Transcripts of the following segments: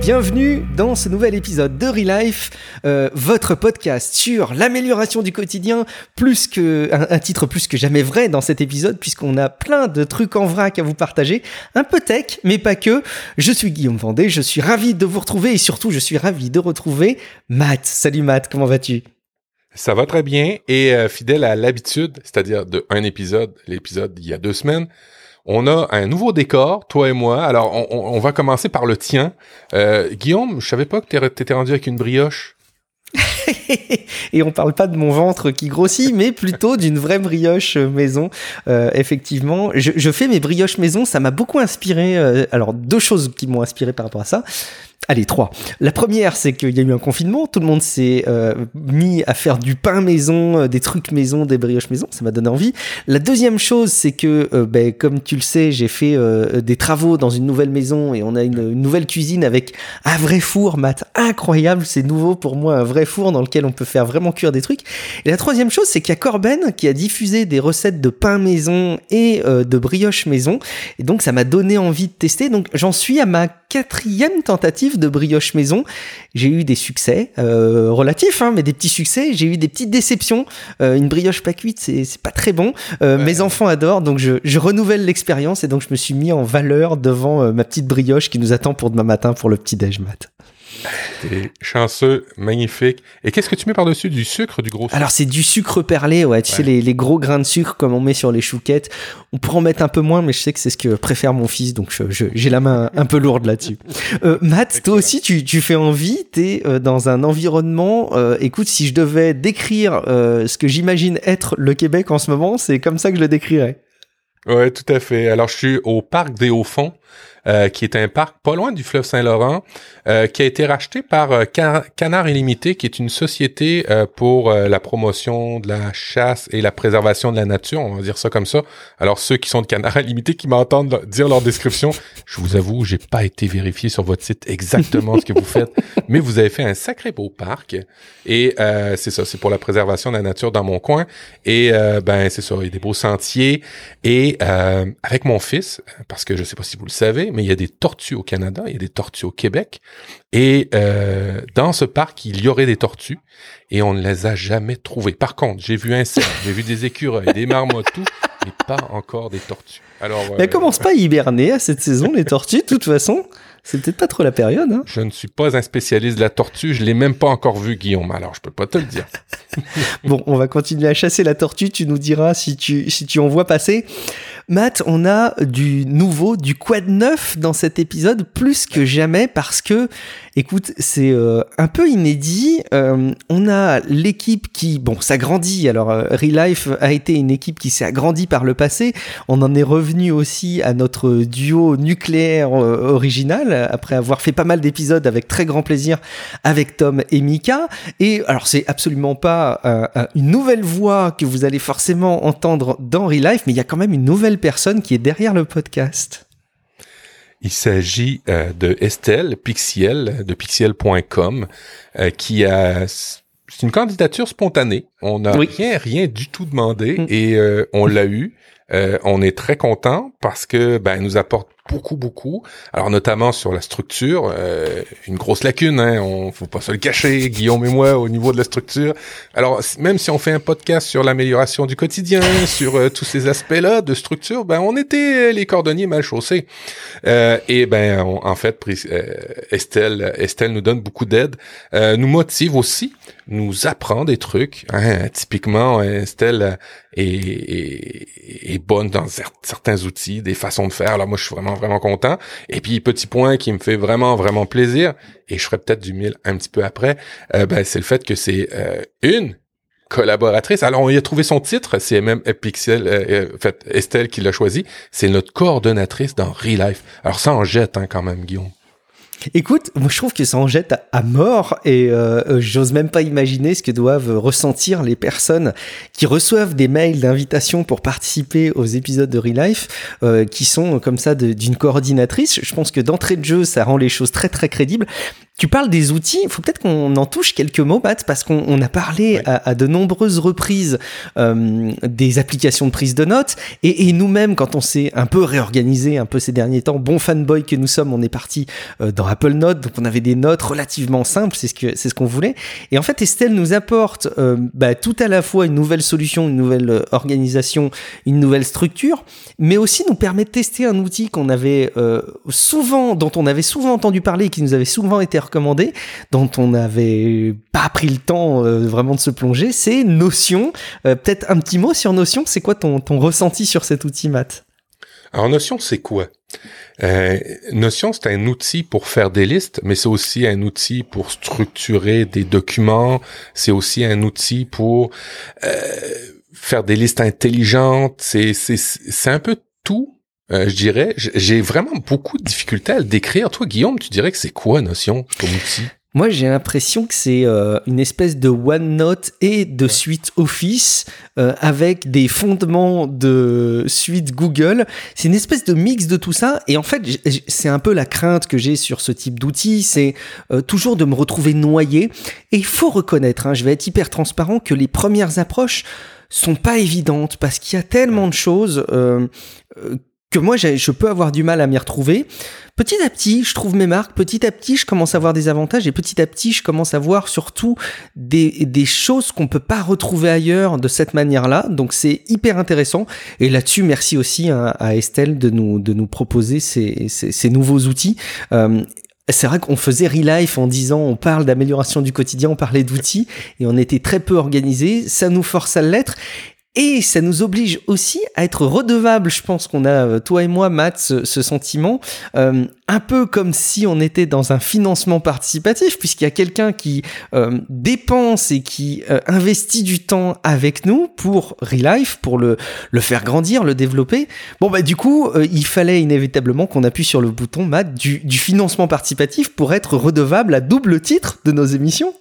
Bienvenue dans ce nouvel épisode de Relife, euh, votre podcast sur l'amélioration du quotidien, plus que un, titre plus que jamais vrai dans cet épisode puisqu'on a plein de trucs en vrac à vous partager, un peu tech mais pas que. Je suis Guillaume Vendée, je suis ravi de vous retrouver et surtout je suis ravi de retrouver Matt. Salut Matt, comment vas-tu? Ça va très bien et euh, fidèle à l'habitude, c'est-à-dire de un épisode, l'épisode il y a deux semaines. On a un nouveau décor, toi et moi. Alors, on, va commencer par le tien. Euh, Guillaume, je savais pas que tu étais rendu avec une brioche. et on parle pas de mon ventre qui grossit, mais plutôt d'une vraie brioche maison. Euh, effectivement, je, fais mes brioches maison. Ça m'a beaucoup inspiré. Euh, alors deux choses qui m'ont inspiré par rapport à ça. Allez, trois. La première, c'est qu'il y a eu un confinement, tout le monde s'est euh, mis à faire du pain maison, des trucs maison, des brioches maison, ça m'a donné envie. La deuxième chose, c'est que, ben, comme tu le sais, j'ai fait des travaux dans une nouvelle maison et on a une, nouvelle cuisine avec un vrai four, mat incroyable, c'est nouveau pour moi, un vrai four lequel on peut faire vraiment cuire des trucs. Et la troisième chose, c'est qu'il y a Corben qui a diffusé des recettes de pain maison et de brioche maison, et donc ça m'a donné envie de tester. Donc j'en suis à ma quatrième tentative de brioche maison. J'ai eu des succès euh, relatifs, hein, mais des petits succès. J'ai eu des petites déceptions. Euh, une brioche pas cuite, c'est, pas très bon. Euh, mes enfants adorent, donc je, je renouvelle l'expérience et donc je me suis mis en valeur devant ma petite brioche qui nous attend pour demain matin pour le petit déj mat. T'es chanceux, magnifique. Et qu'est-ce que tu mets par-dessus? Du sucre, du gros sucre? Alors, c'est du sucre perlé, ouais. Tu sais, les, les, gros grains de sucre comme on met sur les chouquettes. On pourrait en mettre un peu moins, mais je sais que c'est ce que préfère mon fils, donc j'ai la main un peu lourde là-dessus. Euh, Matt, toi aussi, tu, tu fais envie. T'es euh, dans un environnement. Euh, écoute, si je devais décrire ce que j'imagine être le Québec en ce moment, c'est comme ça que je le décrirais. Ouais, tout à fait. Alors, je suis au parc des Hauts-Fonds. Euh, qui est un parc pas loin du fleuve Saint-Laurent, euh, qui a été racheté par euh, Canard Illimité, qui est une société pour la promotion de la chasse et la préservation de la nature, on va dire ça comme ça. Alors ceux qui sont de Canard Illimité, qui m'entendent dire leur description, je vous avoue, j'ai pas été vérifié sur votre site exactement ce que vous faites, mais vous avez fait un sacré beau parc. Et c'est ça, c'est pour la préservation de la nature dans mon coin. Et ben c'est ça, il y a des beaux sentiers. Et avec mon fils, parce que je sais pas si vous le savez, mais il y a des tortues au Canada, il y a des tortues au Québec. Et euh, dans ce parc, il y aurait des tortues et on ne les a jamais trouvées. Par contre, j'ai vu un cerf, j'ai vu des écureuils, des marmottes, tout, mais pas encore des tortues. Alors, euh... commence pas à hiberner à cette saison, les tortues, de toute façon. C'est peut-être pas trop la période. Hein. Je ne suis pas un spécialiste de la tortue, je l'ai même pas encore vu, Guillaume. Alors je peux pas te le dire. bon, on va continuer à chasser la tortue. Tu nous diras si tu si tu en vois passer. Matt, on a du nouveau, du quad neuf dans cet épisode plus que jamais parce que, écoute, c'est euh, un peu inédit. Euh, on a l'équipe qui, bon, s'agrandit. Alors, euh, Relife a été une équipe qui s'est agrandie par le passé. On en est revenu aussi à notre duo nucléaire original après avoir fait pas mal d'épisodes avec très grand plaisir avec Tom et Mika. Et alors, c'est absolument pas une nouvelle voix que vous allez forcément entendre dans Relife, mais il y a quand même une nouvelle personne qui est derrière le podcast. Il s'agit euh, de Estelle Pixiel de pixiel.com euh, qui a c'est une candidature spontanée. On n'a rien rien du tout demandé mm. et euh, on l'a eu. on est très content parce que ben elle nous apporte beaucoup, beaucoup. Alors notamment sur la structure, euh, une grosse lacune, hein, on faut pas se le cacher, Guillaume et moi, au niveau de la structure. Alors même si on fait un podcast sur l'amélioration du quotidien, sur euh, tous ces aspects-là de structure, ben on était les cordonniers mal chaussés. Euh, et ben en fait, Estelle, Estelle nous donne beaucoup d'aide, nous motive aussi, nous apprend des trucs. Hein, typiquement, Estelle est, est bonne dans certains outils, des façons de faire. Alors moi, je suis vraiment vraiment, content. Et puis, petit point qui me fait vraiment, vraiment plaisir, et je ferai peut-être du mille un petit peu après, euh, ben, c'est le fait que c'est euh, une collaboratrice. Alors, on y a trouvé son titre, c'est même Pixel, euh, en fait, Estelle qui l'a choisi. C'est notre coordonnatrice dans Relife. Alors, ça en jette hein, quand même, Guillaume. Écoute, moi je trouve que ça en jette à, mort et euh, euh, j'ose même pas imaginer ce que doivent ressentir les personnes qui reçoivent des mails d'invitation pour participer aux épisodes de Relife, euh, qui sont comme ça d'une coordinatrice. Je pense que d'entrée de jeu, ça rend les choses très très crédibles. Tu parles des outils, il faut peut-être qu'on en touche quelques mots, Matt, parce qu'on a parlé à, de nombreuses reprises euh, des applications de prise de notes, et, nous-mêmes, quand on s'est un peu réorganisé un peu ces derniers temps, bon fanboy que nous sommes, on est parti euh, dans Apple Notes, donc on avait des notes relativement simples, c'est ce que c'est ce qu'on voulait. Et en fait, Estelle nous apporte euh, bah, tout à la fois une nouvelle solution, une nouvelle organisation, une nouvelle structure, mais aussi nous permet de tester un outil qu'on avait souvent, dont on avait souvent entendu parler, et qui nous avait souvent été recommandé, dont on n'avait pas pris le temps euh, vraiment de se plonger, c'est Notion. Euh, peut-être un petit mot sur Notion, c'est quoi ton, ton ressenti sur cet outil, Matt? Alors Notion, c'est quoi? Euh, Notion, c'est un outil pour faire des listes, mais c'est aussi un outil pour structurer des documents. C'est aussi un outil pour faire des listes intelligentes. C'est c'est un peu tout euh, je dirais, j'ai vraiment beaucoup de difficultés à le décrire. Toi, Guillaume, tu dirais que c'est quoi Notion comme outil? Moi, j'ai l'impression que c'est euh, une espèce de OneNote et de suite Office euh, avec des fondements de suite Google. C'est une espèce de mix de tout ça. Et en fait, c'est un peu la crainte que j'ai sur ce type d'outil, c'est toujours de me retrouver noyé. Et il faut reconnaître, hein, je vais être hyper transparent, que les premières approches sont pas évidentes parce qu'il y a tellement de choses que moi je peux avoir du mal à m'y retrouver. Petit à petit, je trouve mes marques, petit à petit, je commence à voir des avantages et petit à petit, je commence à voir surtout des, des choses qu'on peut pas retrouver ailleurs de cette manière-là. Donc c'est hyper intéressant. Et là-dessus, merci aussi à, Estelle de nous, de nous proposer ces, ces, nouveaux outils. Euh, c'est vrai qu'on faisait Relife en disant on parle d'amélioration du quotidien, on parlait d'outils et on était très peu organisé. Ça nous force à l'être. Et ça nous oblige aussi à être redevable. Je pense qu'on a, euh, toi et moi, Matt, ce, sentiment, euh, un peu comme si on était dans un financement participatif, puisqu'il y a quelqu'un qui euh, dépense et qui investit du temps avec nous pour Relife, pour le, le faire grandir, le développer. Bon, bah du coup, il fallait inévitablement qu'on appuie sur le bouton, Matt, du, du financement participatif pour être redevable à double titre de nos émissions.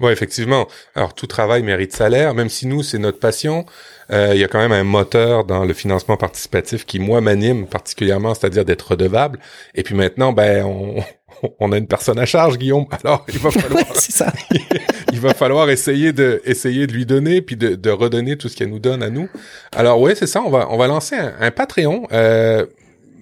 Oui, effectivement. Alors, tout travail mérite salaire, même si nous, c'est notre passion. Euh, il y a quand même un moteur dans le financement participatif qui, moi, m'anime particulièrement, c'est-à-dire d'être redevable. Et puis maintenant, ben, on, on a une personne à charge, Guillaume. Alors, il va falloir, ça. il va falloir essayer de, essayer de lui donner, puis de, de redonner tout ce qu'elle nous donne à nous. Alors, oui, c'est ça. On va, on va lancer un, un Patreon. Euh,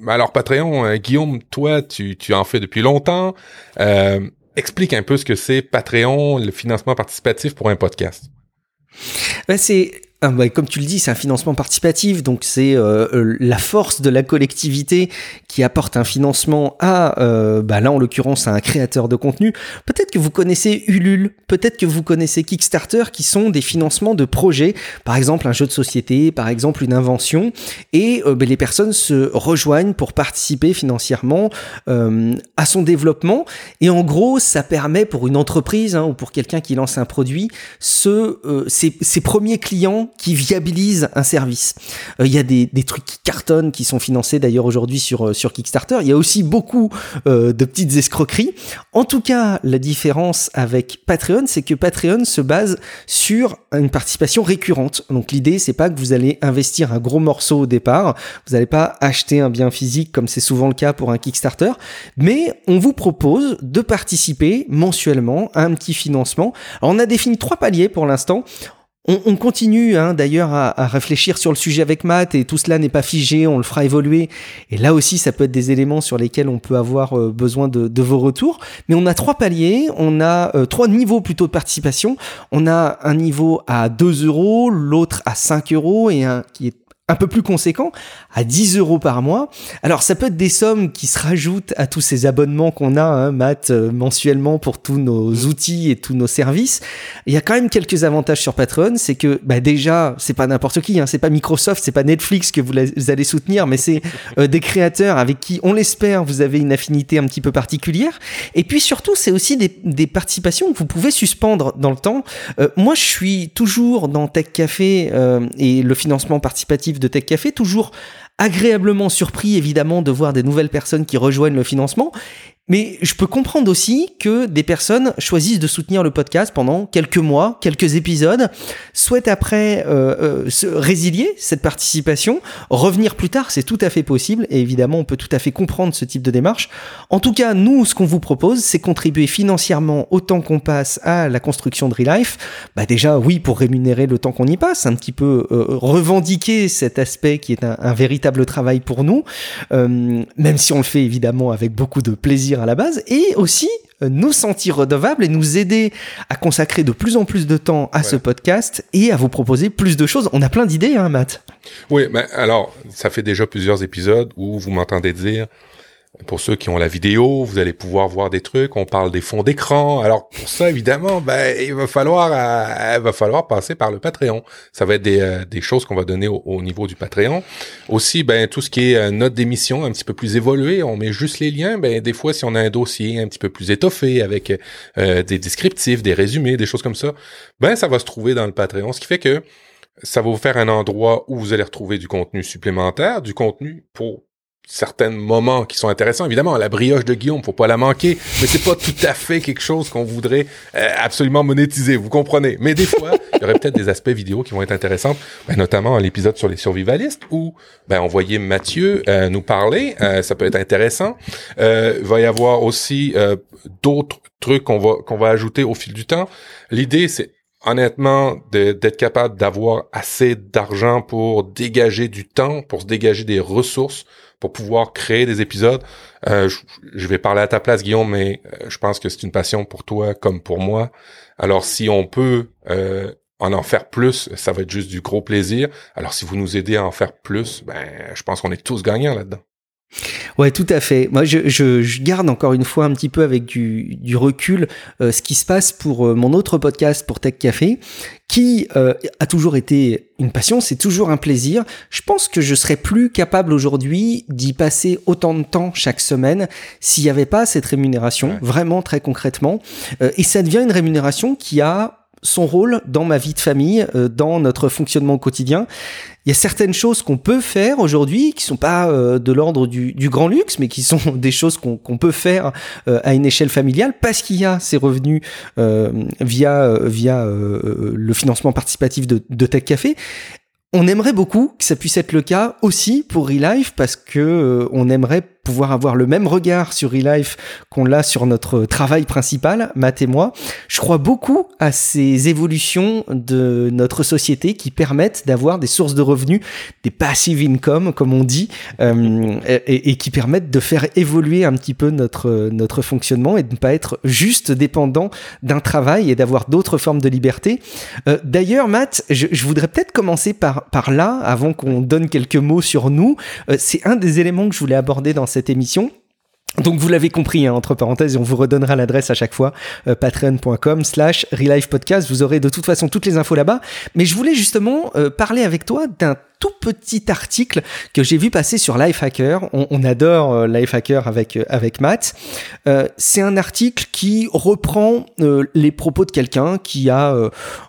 alors, Patreon, euh, Guillaume, toi, tu, tu en fais depuis longtemps. Euh, explique un peu ce que c'est Patreon, le financement participatif pour un podcast. Ben c'est ah, bah, comme tu le dis, c'est un financement participatif, donc c'est euh, euh, la force de la collectivité qui apporte un financement à, euh, bah, là en l'occurrence, à un créateur de contenu. Peut-être que vous connaissez Ulule, peut-être que vous connaissez Kickstarter, qui sont des financements de projets, par exemple un jeu de société, par exemple une invention, et bah, les personnes se rejoignent pour participer financièrement à son développement. Et en gros, ça permet pour une entreprise hein, ou pour quelqu'un qui lance un produit, ce, ses, ses premiers clients qui viabilise un service. Euh, il y a des, des, trucs qui cartonnent, qui sont financés d'ailleurs aujourd'hui sur, euh, sur Kickstarter. Il y a aussi beaucoup euh, de petites escroqueries. En tout cas, la différence avec Patreon, c'est que Patreon se base sur une participation récurrente. Donc l'idée, c'est pas que vous allez investir un gros morceau au départ, vous n'allez pas acheter un bien physique comme c'est souvent le cas pour un Kickstarter, mais on vous propose de participer mensuellement à un petit financement. Alors, on a défini trois paliers pour l'instant. On, continue hein, d'ailleurs à, réfléchir sur le sujet avec Matt et tout cela n'est pas figé, on le fera évoluer. Et là aussi, ça peut être des éléments sur lesquels on peut avoir euh, besoin de, vos retours. Mais on a trois paliers, on a euh, trois niveaux plutôt de participation. On a un niveau à 2 euros, l'autre à 5 euros et un qui est un peu plus conséquent, à 10 euros par mois. Alors ça peut être des sommes qui se rajoutent à tous ces abonnements qu'on a, hein, Matt, euh, mensuellement pour tous nos outils et tous nos services. Il y a quand même quelques avantages sur Patreon, c'est que bah, déjà, c'est pas n'importe qui, hein, c'est pas Microsoft, c'est pas Netflix que vous, allez soutenir, mais c'est euh, des créateurs avec qui, on l'espère, vous avez une affinité un petit peu particulière. Et puis surtout, c'est aussi des, participations que vous pouvez suspendre dans le temps. Euh, moi, je suis toujours dans Tech Café et le financement participatif de Tech Café, toujours agréablement surpris évidemment de voir des nouvelles personnes qui rejoignent le financement. Mais je peux comprendre aussi que des personnes choisissent de soutenir le podcast pendant quelques mois, quelques épisodes, souhaitent après euh, euh, se résilier cette participation, revenir plus tard, c'est tout à fait possible, et évidemment on peut tout à fait comprendre ce type de démarche. En tout cas, nous, ce qu'on vous propose, c'est contribuer financièrement autant qu'on passe à la construction de Relife. Bah déjà, oui, pour rémunérer le temps qu'on y passe, un petit peu euh, revendiquer cet aspect qui est un, un véritable travail pour nous, même si on le fait évidemment avec beaucoup de plaisir à la base, et aussi euh, nous sentir redevables et nous aider à consacrer de plus en plus de temps à ce podcast et à vous proposer plus de choses. On a plein d'idées, hein, Matt. Oui, mais alors, ça fait déjà plusieurs épisodes où vous m'entendez dire pour ceux qui ont la vidéo, vous allez pouvoir voir des trucs. On parle des fonds d'écran. Alors pour ça, évidemment, ben il va falloir, euh, il va falloir passer par le Patreon. Ça va être des, euh, des choses qu'on va donner au, niveau du Patreon. Aussi, ben tout ce qui est euh, note d'émission un petit peu plus évolué, on met juste les liens. Ben des fois, si on a un dossier un petit peu plus étoffé avec des descriptifs, des résumés, des choses comme ça, ben ça va se trouver dans le Patreon. Ce qui fait que ça va vous faire un endroit où vous allez retrouver du contenu supplémentaire, du contenu pour certains moments qui sont intéressants. Évidemment, la brioche de Guillaume, faut pas la manquer, mais c'est pas tout à fait quelque chose qu'on voudrait euh, absolument monétiser, vous comprenez. Mais des fois, il y aurait peut-être des aspects vidéo qui vont être intéressants, ben, notamment l'épisode sur les survivalistes où ben, on voyait Mathieu euh, nous parler, euh, ça peut être intéressant. il va y avoir aussi d'autres trucs qu'on va qu'on va ajouter au fil du temps. L'idée, c'est honnêtement d'être capable d'avoir assez d'argent pour dégager du temps, pour se dégager des ressources pour pouvoir créer des épisodes. Euh, je, vais parler à ta place, Guillaume, mais euh, je pense que c'est une passion pour toi comme pour moi. Alors, si on peut euh, en en faire plus, ça va être juste du gros plaisir. Alors, si vous nous aidez à en faire plus, ben, je pense qu'on est tous gagnants là-dedans. Ouais, tout à fait. Moi, je, je, garde encore une fois un petit peu avec du, du recul euh, ce qui se passe pour euh, mon autre podcast, pour Tech Café, qui euh, a toujours été une passion, c'est toujours un plaisir. Je pense que je serais plus capable aujourd'hui d'y passer autant de temps chaque semaine s'il n'y avait pas cette rémunération, vraiment très concrètement. et ça devient une rémunération qui a son rôle dans ma vie de famille, euh, dans notre fonctionnement quotidien. Il y a certaines choses qu'on peut faire aujourd'hui qui sont pas euh, de l'ordre du, grand luxe, mais qui sont des choses qu'on peut faire euh, à une échelle familiale parce qu'il y a ces revenus via via le financement participatif de, de Tech Café. On aimerait beaucoup que ça puisse être le cas aussi pour Relife parce que on aimerait pouvoir avoir le même regard sur eLife qu'on l'a sur notre travail principal, Matt et moi. Je crois beaucoup à ces évolutions de notre société qui permettent d'avoir des sources de revenus, des passive income, comme on dit, euh, et, qui permettent de faire évoluer un petit peu notre, notre fonctionnement et de ne pas être juste dépendant d'un travail et d'avoir d'autres formes de liberté. Euh, D'ailleurs, Matt, je, je voudrais peut-être commencer par, par là, avant qu'on donne quelques mots sur nous. Euh, C'est un des éléments que je voulais aborder dans cette émission. Donc vous l'avez compris, hein, entre parenthèses, on vous redonnera l'adresse à chaque fois, euh, patreon.com slash podcast. Vous aurez de toute façon toutes les infos là-bas. Mais je voulais justement euh, parler avec toi d'un tout petit article que j'ai vu passer sur Lifehacker. On, on adore euh, Lifehacker avec, euh, avec Matt. Euh, c'est un article qui reprend euh, les propos de quelqu'un qui a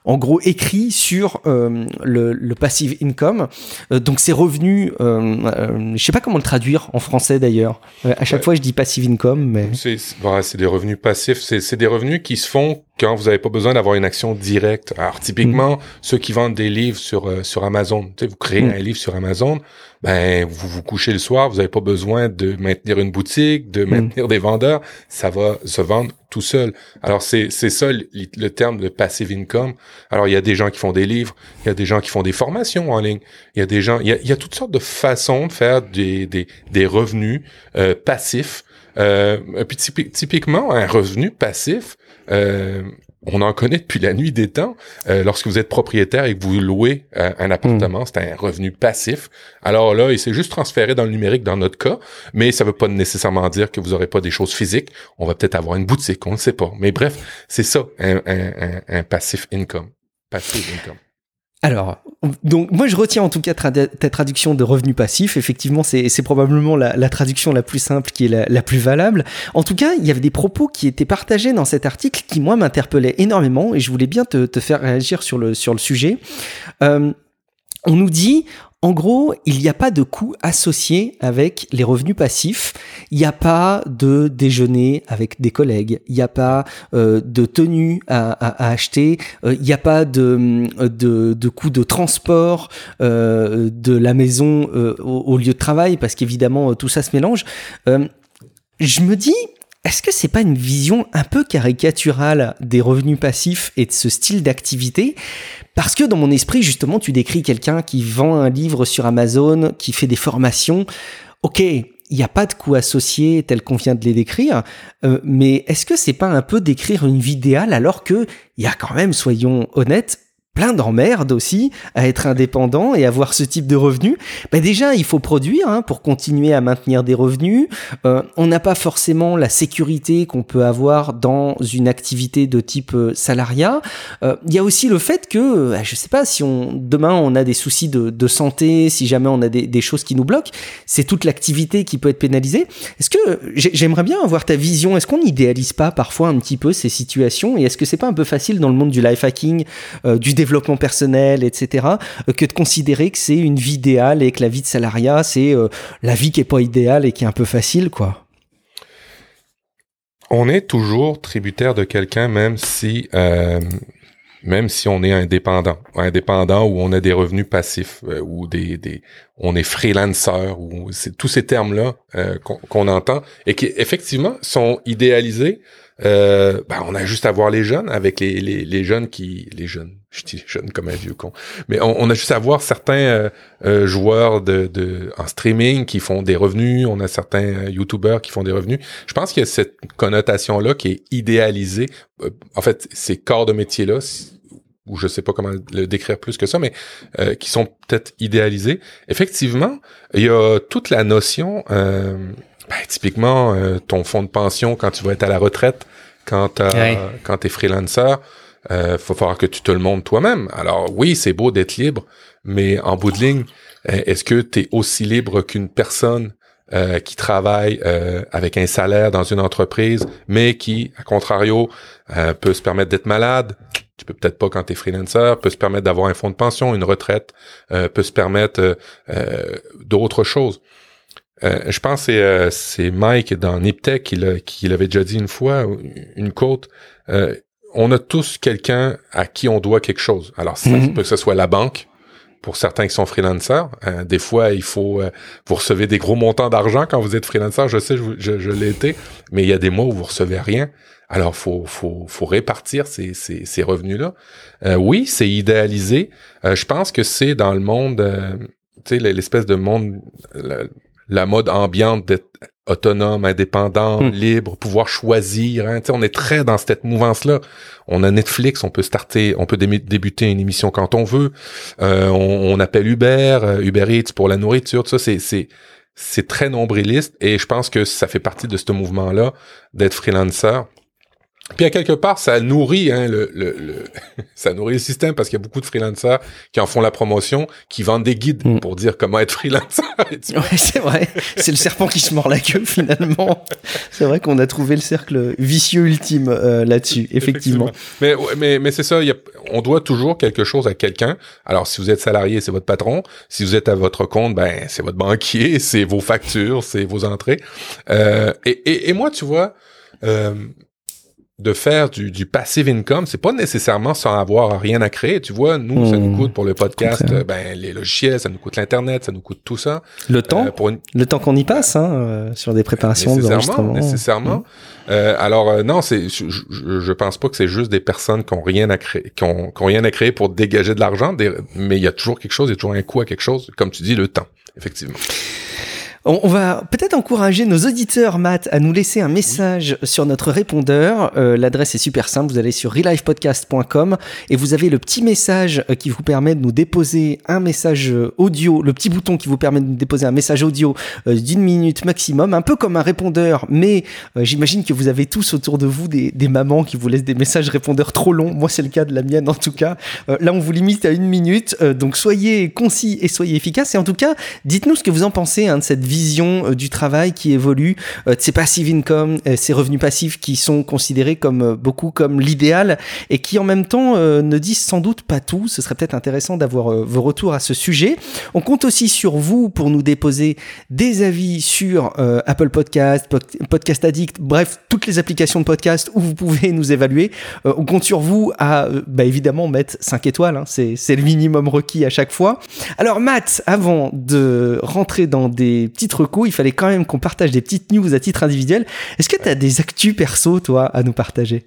en gros écrit sur le, le, passive income. donc c'est revenus, je sais pas comment le traduire en français d'ailleurs. à chaque fois je dis passive income, mais... C'est des revenus passifs, c'est des revenus qui se font quand vous n'avez pas besoin d'avoir une action directe. Alors typiquement, mm. ceux qui vendent des livres sur euh, sur Amazon, tu sais, vous créez mm. un livre sur Amazon, ben vous vous couchez le soir, vous n'avez pas besoin de maintenir une boutique, de mm. maintenir des vendeurs, ça va se vendre tout seul. Alors c'est c'est ça le, terme de passive income. Alors il y a des gens qui font des livres, il y a des gens qui font des formations en ligne, il y a des gens, il y a, y a toutes sortes de façons de faire des des, des revenus euh, passifs. Euh, puis typiquement un revenu passif, euh, on en connaît depuis la nuit des temps. Euh, lorsque vous êtes propriétaire et que vous louez euh, un appartement, hmm. c'est un revenu passif. Alors là, il s'est juste transféré dans le numérique dans notre cas, mais ça veut pas nécessairement dire que vous aurez pas des choses physiques. On va peut-être avoir une boutique, on ne sait pas. Mais bref, c'est ça, un, un, un, passif income. Passive income. Alors, donc moi je retiens en tout cas ta traduction de revenu passif. Effectivement, c'est probablement la, traduction la plus simple qui est la, plus valable. En tout cas, il y avait des propos qui étaient partagés dans cet article qui moi m'interpellaient énormément et je voulais bien te, faire réagir sur le, sur le sujet. Euh, on nous dit En gros, il n'y a pas de coût associé avec les revenus passifs. Il n'y a pas de déjeuner avec des collègues. Il n'y a pas euh, de tenue à, acheter. Euh, il n'y a pas de, de, coût de transport euh, de la maison au, lieu de travail parce qu'évidemment tout ça se mélange. je me dis, est-ce que c'est pas une vision un peu caricaturale des revenus passifs et de ce style d'activité? Parce que dans mon esprit, justement, tu décris quelqu'un qui vend un livre sur Amazon, qui fait des formations. Ok, il n'y a pas de coût associé tel qu'on vient de les décrire, euh, mais est-ce que c'est pas un peu décrire une vie idéale alors que il y a quand même, soyons honnêtes, plein d'emmerdes aussi à être indépendant et avoir ce type de revenus. Ben déjà, il faut produire hein, pour continuer à maintenir des revenus. Euh, on n'a pas forcément la sécurité qu'on peut avoir dans une activité de type euh, salariat. Euh, il y a aussi le fait que, je sais pas, si on demain on a des soucis de, santé, si jamais on a des, choses qui nous bloquent, c'est toute l'activité qui peut être pénalisée. Est-ce que j'aimerais bien avoir ta vision Est-ce qu'on n'idéalise pas parfois un petit peu ces situations Et est-ce que c'est pas un peu facile dans le monde du life hacking, du développement personnel, etc., euh, que de considérer que c'est une vie idéale et que la vie de salariat, c'est euh, la vie qui est pas idéale et qui est un peu facile, quoi. On est toujours tributaire de quelqu'un, même si, euh, même si on est indépendant, indépendant ou on a des revenus passifs ou des, on est freelancer ou c'est tous ces termes-là qu'on entend et qui effectivement sont idéalisés euh, ben, on a juste à voir les jeunes avec les, les, les, jeunes qui les jeunes je dis jeunes comme un vieux con mais on, a juste à voir certains euh, euh, joueurs de, de en streaming qui font des revenus. On a certains youtubeurs qui font des revenus. Je pense qu'il y a cette connotation là qui est idéalisée. En fait ces corps de métier là ou je sais pas comment le décrire plus que ça, mais qui sont peut-être idéalisés. Effectivement, il y a toute la notion, euh, ben, typiquement, ton fonds de pension quand tu vas être à la retraite, quand, quand tu es freelancer, euh, faut falloir que tu te le montres toi-même. Alors oui, c'est beau d'être libre, mais en bout de ligne, euh, est-ce que tu es aussi libre qu'une personne euh, qui travaille euh, avec un salaire dans une entreprise, mais qui, à contrario, euh, peut se permettre d'être malade, tu peux peut-être pas quand tu es freelancer, peut se permettre d'avoir un fonds de pension, une retraite, peut se permettre d'autres choses. Euh, je pense que euh, c'est Mike dans Niptech qui l'avait déjà dit une fois, une côte. Euh, on a tous quelqu'un à qui on doit quelque chose. Alors, ça mhm. peut que ce soit la banque, pour certains qui sont freelancers. des fois, il faut vous recevez des gros montants d'argent quand vous êtes freelancer. Je sais, je, je, l'ai été, mais il y a des mois où vous recevez rien. Alors, faut faut, faut répartir ces, ces, ces revenus-là. oui, c'est idéalisé. je pense que c'est dans le monde, tu sais, l'espèce de monde la mode ambiante d'être autonome, indépendant, hmm. libre, pouvoir choisir. Hein. On est très dans cette mouvance-là. On a Netflix, on peut starter, on peut débuter une émission quand on veut. Euh, on, appelle Uber, euh, Uber Eats pour la nourriture. Tout ça, c'est c'est c'est très nombriliste et je pense que ça fait partie de ce mouvement-là d'être freelancer. Puis à quelque part, ça nourrit hein, le, le, ça nourrit le système parce qu'il y a beaucoup de freelancers qui en font la promotion, qui vendent des guides mm. pour dire comment être freelancer. ouais, c'est vrai. C'est le serpent qui se mord la queue finalement. c'est vrai qu'on a trouvé le cercle vicieux ultime euh, là-dessus, effectivement. Mais mais mais c'est ça. Y a, on doit toujours quelque chose à quelqu'un. Alors si vous êtes salarié, c'est votre patron. Si vous êtes à votre compte, ben c'est votre banquier, c'est vos factures, c'est vos entrées. Euh, et, et, et, moi, tu vois. Euh, de faire du, du passive income, c'est pas nécessairement sans avoir rien à créer. Tu vois, nous, ça nous hmm. coûte pour le podcast, ben les logiciels, ça nous coûte l'internet, ça nous coûte tout ça. Le temps, euh, pour le temps qu'on y passe hein, euh, sur des préparations nécessairement, nécessairement. Hmm. Euh, alors euh, non, c'est, je, je, pense pas que c'est juste des personnes qui ont rien à créer, qui ont, qui ont rien à créer pour dégager de l'argent, mais il y a toujours quelque chose, il y a toujours un coût à quelque chose, comme tu dis, le temps, effectivement. On va peut-être encourager nos auditeurs, Matt, à nous laisser un message sur notre répondeur. Euh, l'adresse est super simple. Vous allez sur relifepodcast.com et vous avez le petit message euh, qui vous permet de nous déposer un message euh, audio, le petit bouton qui vous permet de nous déposer un message audio d'une minute maximum, un peu comme un répondeur. Mais j'imagine que vous avez tous autour de vous des, mamans qui vous laissent des messages répondeurs trop longs. Moi, c'est le cas de la mienne en tout cas. là, on vous limite à une minute. donc, soyez concis et soyez efficaces. Et en tout cas, dites-nous ce que vous en pensez hein, de cette vision du travail qui évolue, de ces passive income, ces revenus passifs qui sont considérés comme beaucoup comme l'idéal et qui en même temps ne disent sans doute pas tout. Ce serait peut-être intéressant d'avoir vos retours à ce sujet. On compte aussi sur vous pour nous déposer des avis sur Apple Podcast, Podcast Addict, bref, toutes les applications de podcast où vous pouvez nous évaluer. on compte sur vous à bah, évidemment mettre 5 étoiles, hein. c'est le minimum requis à chaque fois. Alors Matt, avant de rentrer dans des petites recos, il fallait quand même qu'on partage des petites news à titre individuel. Est-ce que tu as des actus perso, toi, à nous partager?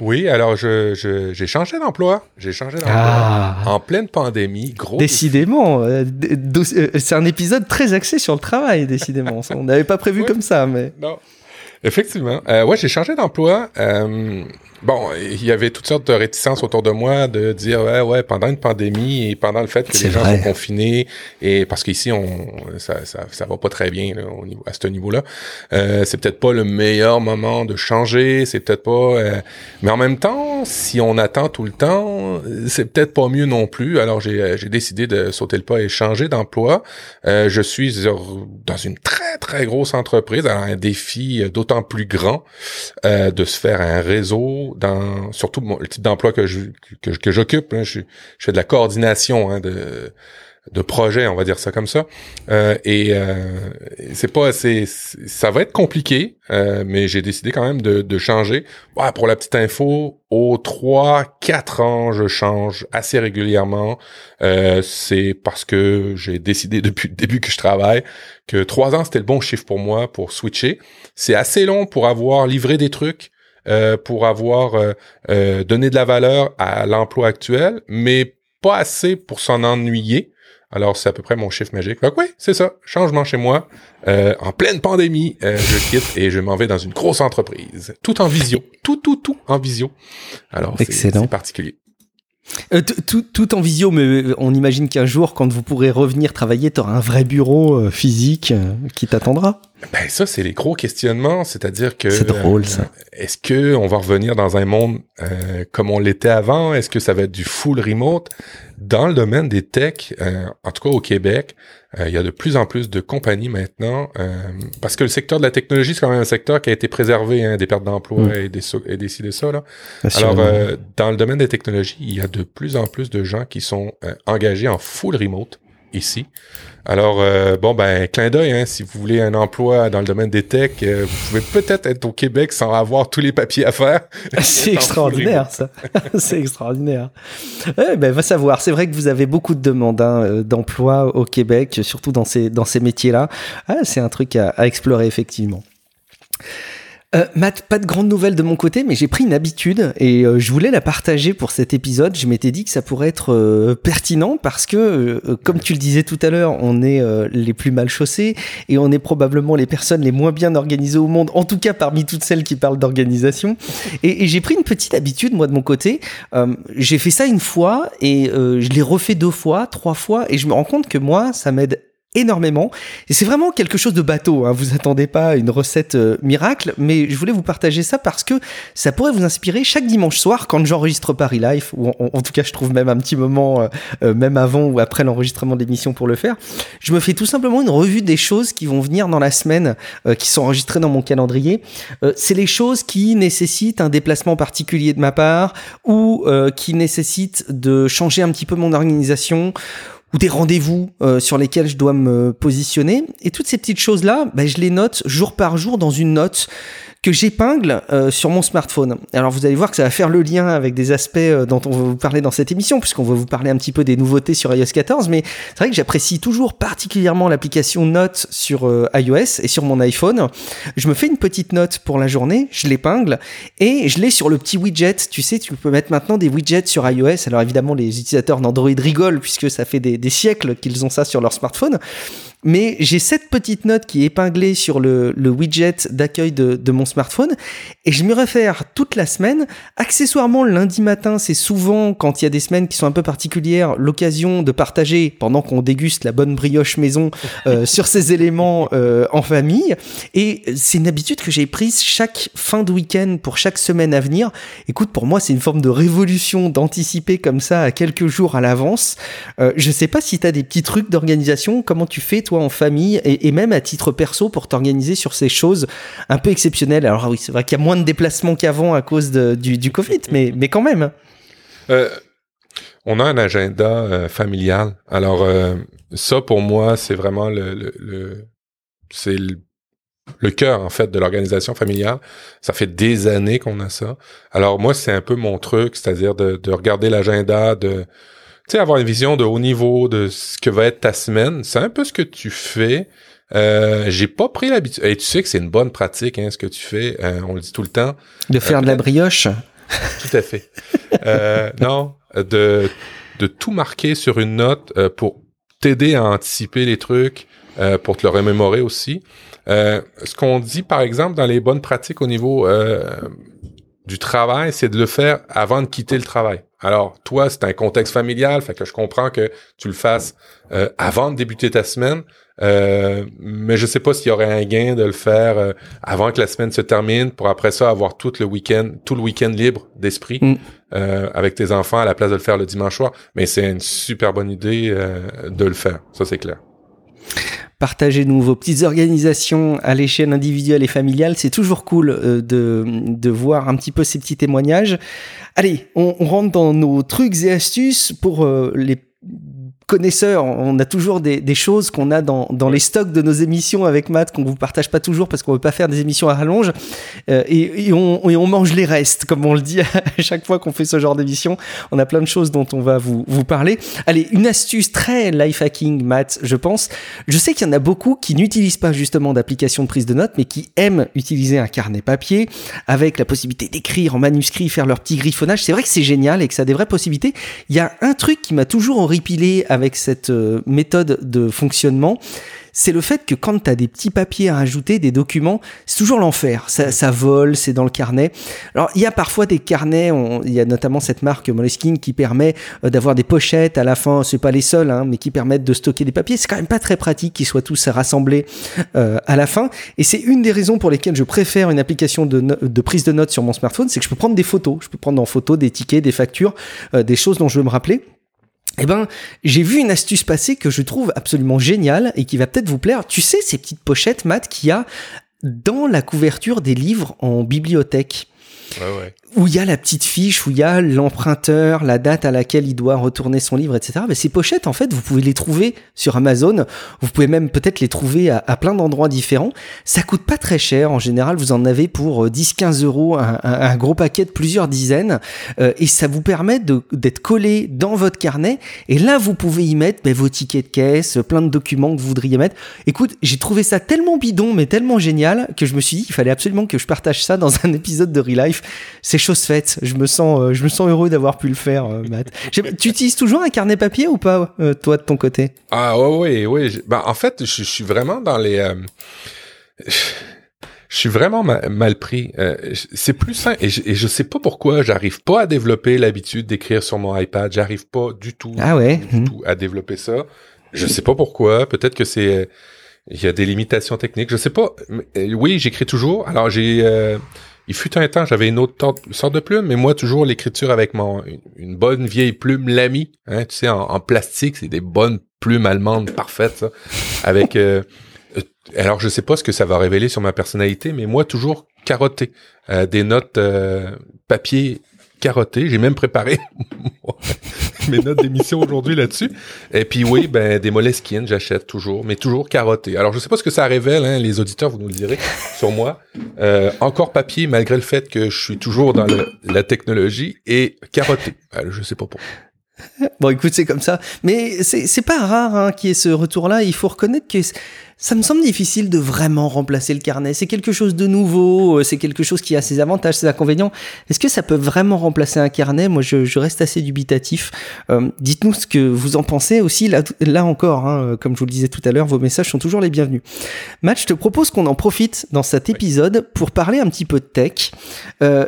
Oui, alors j'ai je, changé d'emploi. J'ai changé d'emploi ah. en pleine pandémie. Gros décidément, euh, euh, c'est un épisode très axé sur le travail, décidément. On n'avait pas prévu comme ça, mais. Non. Effectivement. Euh, ouais, j'ai changé d'emploi. Euh, bon, il y avait toutes sortes de réticences autour de moi de dire ouais, ouais, pendant une pandémie et pendant le fait que les gens sont confinés et parce qu'ici on ça, ça, ça va pas très bien là, au niveau, à ce niveau-là. Euh, c'est peut-être pas le meilleur moment de changer. C'est peut-être pas. Euh, mais en même temps, si on attend tout le temps, c'est peut-être pas mieux non plus. Alors j'ai j'ai décidé de sauter le pas et changer d'emploi. Euh, je suis dans une très très grosse entreprise. Alors un défi d'autant plus grand euh, de se faire un réseau dans surtout le type d'emploi que que, j'occupe. Hein. je, fais de la coordination hein, de projets, on va dire ça comme ça. Euh, et euh, c'est pas assez, ça va être compliqué, euh, mais j'ai décidé quand même de, changer. pour la petite info, aux 3-4 ans, je change assez régulièrement. Euh, c'est parce que j'ai décidé depuis le début que je travaille que 3 ans, c'était le bon chiffre pour moi pour switcher. C'est assez long pour avoir livré des trucs. Euh, pour avoir euh, donné de la valeur à l'emploi actuel, mais pas assez pour s'en ennuyer. Alors, c'est à peu près mon chiffre magique. Donc oui, c'est ça. Changement chez moi. Euh, en pleine pandémie, euh, je quitte et je m'en vais dans une grosse entreprise. Tout en visio. Tout, tout, tout en visio. Alors, c'est particulier. Euh, tout, tout, en visio, mais on imagine qu'un jour, quand vous pourrez revenir travailler, tu auras un vrai bureau physique qui t'attendra. Ben ça, c'est les gros questionnements, c'est-à-dire que c'est drôle ça. Est-ce que on va revenir dans un monde comme on l'était avant? Est-ce que ça va être du full remote? Dans le domaine des techs, euh, en tout cas au Québec, euh, il y a de plus en plus de compagnies maintenant, euh, parce que le secteur de la technologie, c'est quand même un secteur qui a été préservé hein, des pertes d'emploi mm. et des et des de ça. Là. Alors, dans le domaine des technologies, il y a de plus en plus de gens qui sont engagés en full remote ici. Alors, euh, bon, ben, clin d'œil, hein, si vous voulez un emploi dans le domaine des techs, euh, vous pouvez peut-être être au Québec sans avoir tous les papiers à faire. C'est extraordinaire, ça. C'est extraordinaire. Eh ben, va savoir. C'est vrai que vous avez beaucoup de demandes hein, euh, d'emploi au Québec, surtout dans ces, dans ces métiers-là. Ah, c'est un truc à, à explorer, effectivement. Euh, Matt, pas de grandes nouvelles de mon côté, mais j'ai pris une habitude et euh, je voulais la partager pour cet épisode. Je m'étais dit que ça pourrait être euh, pertinent parce que, comme tu le disais tout à l'heure, on est les plus mal chaussés et on est probablement les personnes les moins bien organisées au monde, en tout cas parmi toutes celles qui parlent d'organisation. Et j'ai pris une petite habitude, moi, de mon côté. j'ai fait ça une fois et je l'ai refait deux fois, trois fois et je me rends compte que moi, ça m'aide énormément. Et c'est vraiment quelque chose de bateau. Hein. Vous attendez pas une recette euh, miracle, mais je voulais vous partager ça parce que ça pourrait vous inspirer chaque dimanche soir quand j'enregistre Paris Life, ou en, tout cas je trouve même un petit moment, euh, euh, même avant ou après l'enregistrement de l'émission pour le faire. Je me fais tout simplement une revue des choses qui vont venir dans la semaine, qui sont enregistrées dans mon calendrier. c'est les choses qui nécessitent un déplacement particulier de ma part ou qui nécessitent de changer un petit peu mon organisation ou des rendez-vous euh, sur lesquels je dois me positionner. Et toutes ces petites choses-là, ben, je les note jour par jour dans une note que j'épingle euh, sur mon smartphone. Alors vous allez voir que ça va faire le lien avec des aspects euh, dont on va vous parler dans cette émission, puisqu'on va vous parler un petit peu des nouveautés sur iOS 14, mais c'est vrai que j'apprécie toujours particulièrement l'application Notes sur iOS et sur mon iPhone. Je me fais une petite note pour la journée, je l'épingle, et je l'ai sur le petit widget. Tu sais, tu peux mettre maintenant des widgets sur iOS. Alors évidemment, les utilisateurs d'Android rigolent, puisque ça fait des, des siècles qu'ils ont ça sur leur smartphone. Mais j'ai cette petite note qui est épinglée sur le, le widget d'accueil de, de, mon smartphone et je me réfère toute la semaine. Accessoirement, lundi matin, c'est souvent, quand il y a des semaines qui sont un peu particulières, l'occasion de partager, pendant qu'on déguste la bonne brioche maison, euh, sur ces éléments euh, en famille. Et c'est une habitude que j'ai prise chaque fin de week-end pour chaque semaine à venir. Écoute, pour moi, c'est une forme de révolution d'anticiper comme ça à quelques jours à l'avance. Euh, je sais pas si tu as des petits trucs d'organisation, comment tu fais toi en famille et, même à titre perso pour t'organiser sur ces choses un peu exceptionnelles. Alors oui, c'est vrai qu'il y a moins de déplacements qu'avant à cause du, Covid, mais, mais quand même. Euh, on a un agenda euh, familial. Alors euh, ça, pour moi, c'est vraiment le, c'est le, cœur en fait de l'organisation familiale. Ça fait des années qu'on a ça. Alors moi, c'est un peu mon truc, c'est-à-dire de, de regarder l'agenda, de sais, avoir une vision de haut niveau de ce que va être ta semaine. C'est un peu ce que tu fais. Euh, j'ai pas pris l'habitude. Et tu sais que c'est une bonne pratique, hein, ce que tu fais. on le dit tout le temps. De faire de la brioche. Tout à fait. non, de, de tout marquer sur une note euh, pour t'aider à anticiper les trucs, euh, pour te le remémorer aussi. Euh, ce qu'on dit, par exemple, dans les bonnes pratiques au niveau du travail, c'est de le faire avant de quitter le travail. Alors, toi, c'est un contexte familial, fait que je comprends que tu le fasses avant de débuter ta semaine, euh, mais je sais pas s'il y aurait un gain de le faire euh, avant que la semaine se termine pour après ça avoir tout le week-end, tout le week-end libre d'esprit mm. euh, avec tes enfants à la place de le faire le dimanche soir. Mais c'est une super bonne idée de le faire. Ça, c'est clair. Partagez-nous vos petites organisations à l'échelle individuelle et familiale. C'est toujours cool de, de voir un petit peu ces petits témoignages. Allez, on, on rentre dans nos trucs et astuces pour les connaisseurs, on a toujours des, choses qu'on a dans, les stocks de nos émissions avec Matt qu'on vous partage pas toujours parce qu'on veut pas faire des émissions à rallonge euh, et, on, mange les restes, comme on le dit à chaque fois qu'on fait ce genre d'émission. On a plein de choses dont on va vous, vous parler. Allez, une astuce très life hacking, Matt, je pense. Je sais qu'il y en a beaucoup qui n'utilisent pas justement d'application de prise de notes, mais qui aiment utiliser un carnet papier avec la possibilité d'écrire en manuscrit, faire leur petit griffonnage. C'est vrai que c'est génial et que ça a des vraies possibilités. Il y a un truc qui m'a toujours horripilé avec avec cette euh, méthode de fonctionnement, c'est le fait que quand tu as des petits papiers à rajouter, des documents, c'est toujours l'enfer. Ça, vole, c'est dans le carnet. Alors, il y a parfois des carnets, il y a notamment cette marque Moleskine qui permet euh, d'avoir des pochettes à la fin, c'est pas les seuls, hein, mais qui permettent de stocker des papiers. C'est quand même pas très pratique qu'ils soient tous rassemblés euh, à la fin. Et c'est une des raisons pour lesquelles je préfère une application de, de prise de notes sur mon smartphone, c'est que je peux prendre des photos. Je peux prendre en photo des tickets, des factures, des choses dont je veux me rappeler. Eh ben, j'ai vu une astuce passer que je trouve absolument géniale et qui va peut-être vous plaire. Tu sais, ces petites pochettes, Matt, qu'il y a dans la couverture des livres en bibliothèque. Ouais, ouais où il y a la petite fiche, où il y a l'emprunteur, la date à laquelle il doit retourner son livre, etc. Mais ces pochettes, en fait, vous pouvez les trouver sur Amazon. Vous pouvez même peut-être les trouver à, plein d'endroits différents. Ça coûte pas très cher. En général, vous en avez pour 10-15 euh, euros un, gros paquet de plusieurs dizaines. Euh, et ça vous permet d'être collé dans votre carnet. Et là, vous pouvez y mettre ben, vos tickets de caisse, plein de documents que vous voudriez mettre. Écoute, j'ai trouvé ça tellement bidon, mais tellement génial que je me suis dit qu'il fallait absolument que je partage ça dans un épisode de Relife. C'est chose faite. Je me sens, euh, je me sens heureux d'avoir pu le faire, euh, Matt. tu utilises toujours un carnet papier ou pas, euh, toi, de ton côté? Ah ouais, oui, oui. Ben, en fait, je, suis vraiment dans les. je suis vraiment mal pris. c'est plus simple et je, et sais pas pourquoi j'arrive pas à développer l'habitude d'écrire sur mon iPad. J'arrive pas du tout, ah ouais. du tout à développer ça. Je sais pas pourquoi. Peut-être que c'est il y a des limitations techniques. Je sais pas. Oui, j'écris toujours. Alors j'ai il fut un temps, j'avais une autre sorte de plume, mais moi, toujours l'écriture avec mon une bonne vieille plume Lamy, hein, tu sais, en, plastique, c'est des bonnes plumes allemandes parfaites, ça, avec... Euh, euh, alors, je sais pas ce que ça va révéler sur ma personnalité, mais moi, toujours carotté. Euh, des notes papier carotté. J'ai même préparé mes notes d'émission aujourd'hui là-dessus. Et puis oui, ben des Moleskine, j'achète toujours, mais toujours carotté. Alors je sais pas ce que ça révèle, hein, les auditeurs, vous nous le direz sur moi. Euh, encore papier, malgré le fait que je suis toujours dans la technologie et carotté. Alors, je sais pas pourquoi. Bon, écoute, c'est comme ça. Mais c'est pas rare hein, qu'il y ait ce retour-là. Il faut reconnaître que ça me semble difficile de vraiment remplacer le carnet. C'est quelque chose de nouveau, euh, c'est quelque chose qui a ses avantages, ses inconvénients. Est-ce que ça peut vraiment remplacer un carnet? Moi, je, reste assez dubitatif. Euh, dites-nous ce que vous en pensez aussi. Là, là encore, hein, euh, comme je vous le disais tout à l'heure, vos messages sont toujours les bienvenus. Matt, je te propose qu'on en profite dans cet épisode pour parler un petit peu de tech,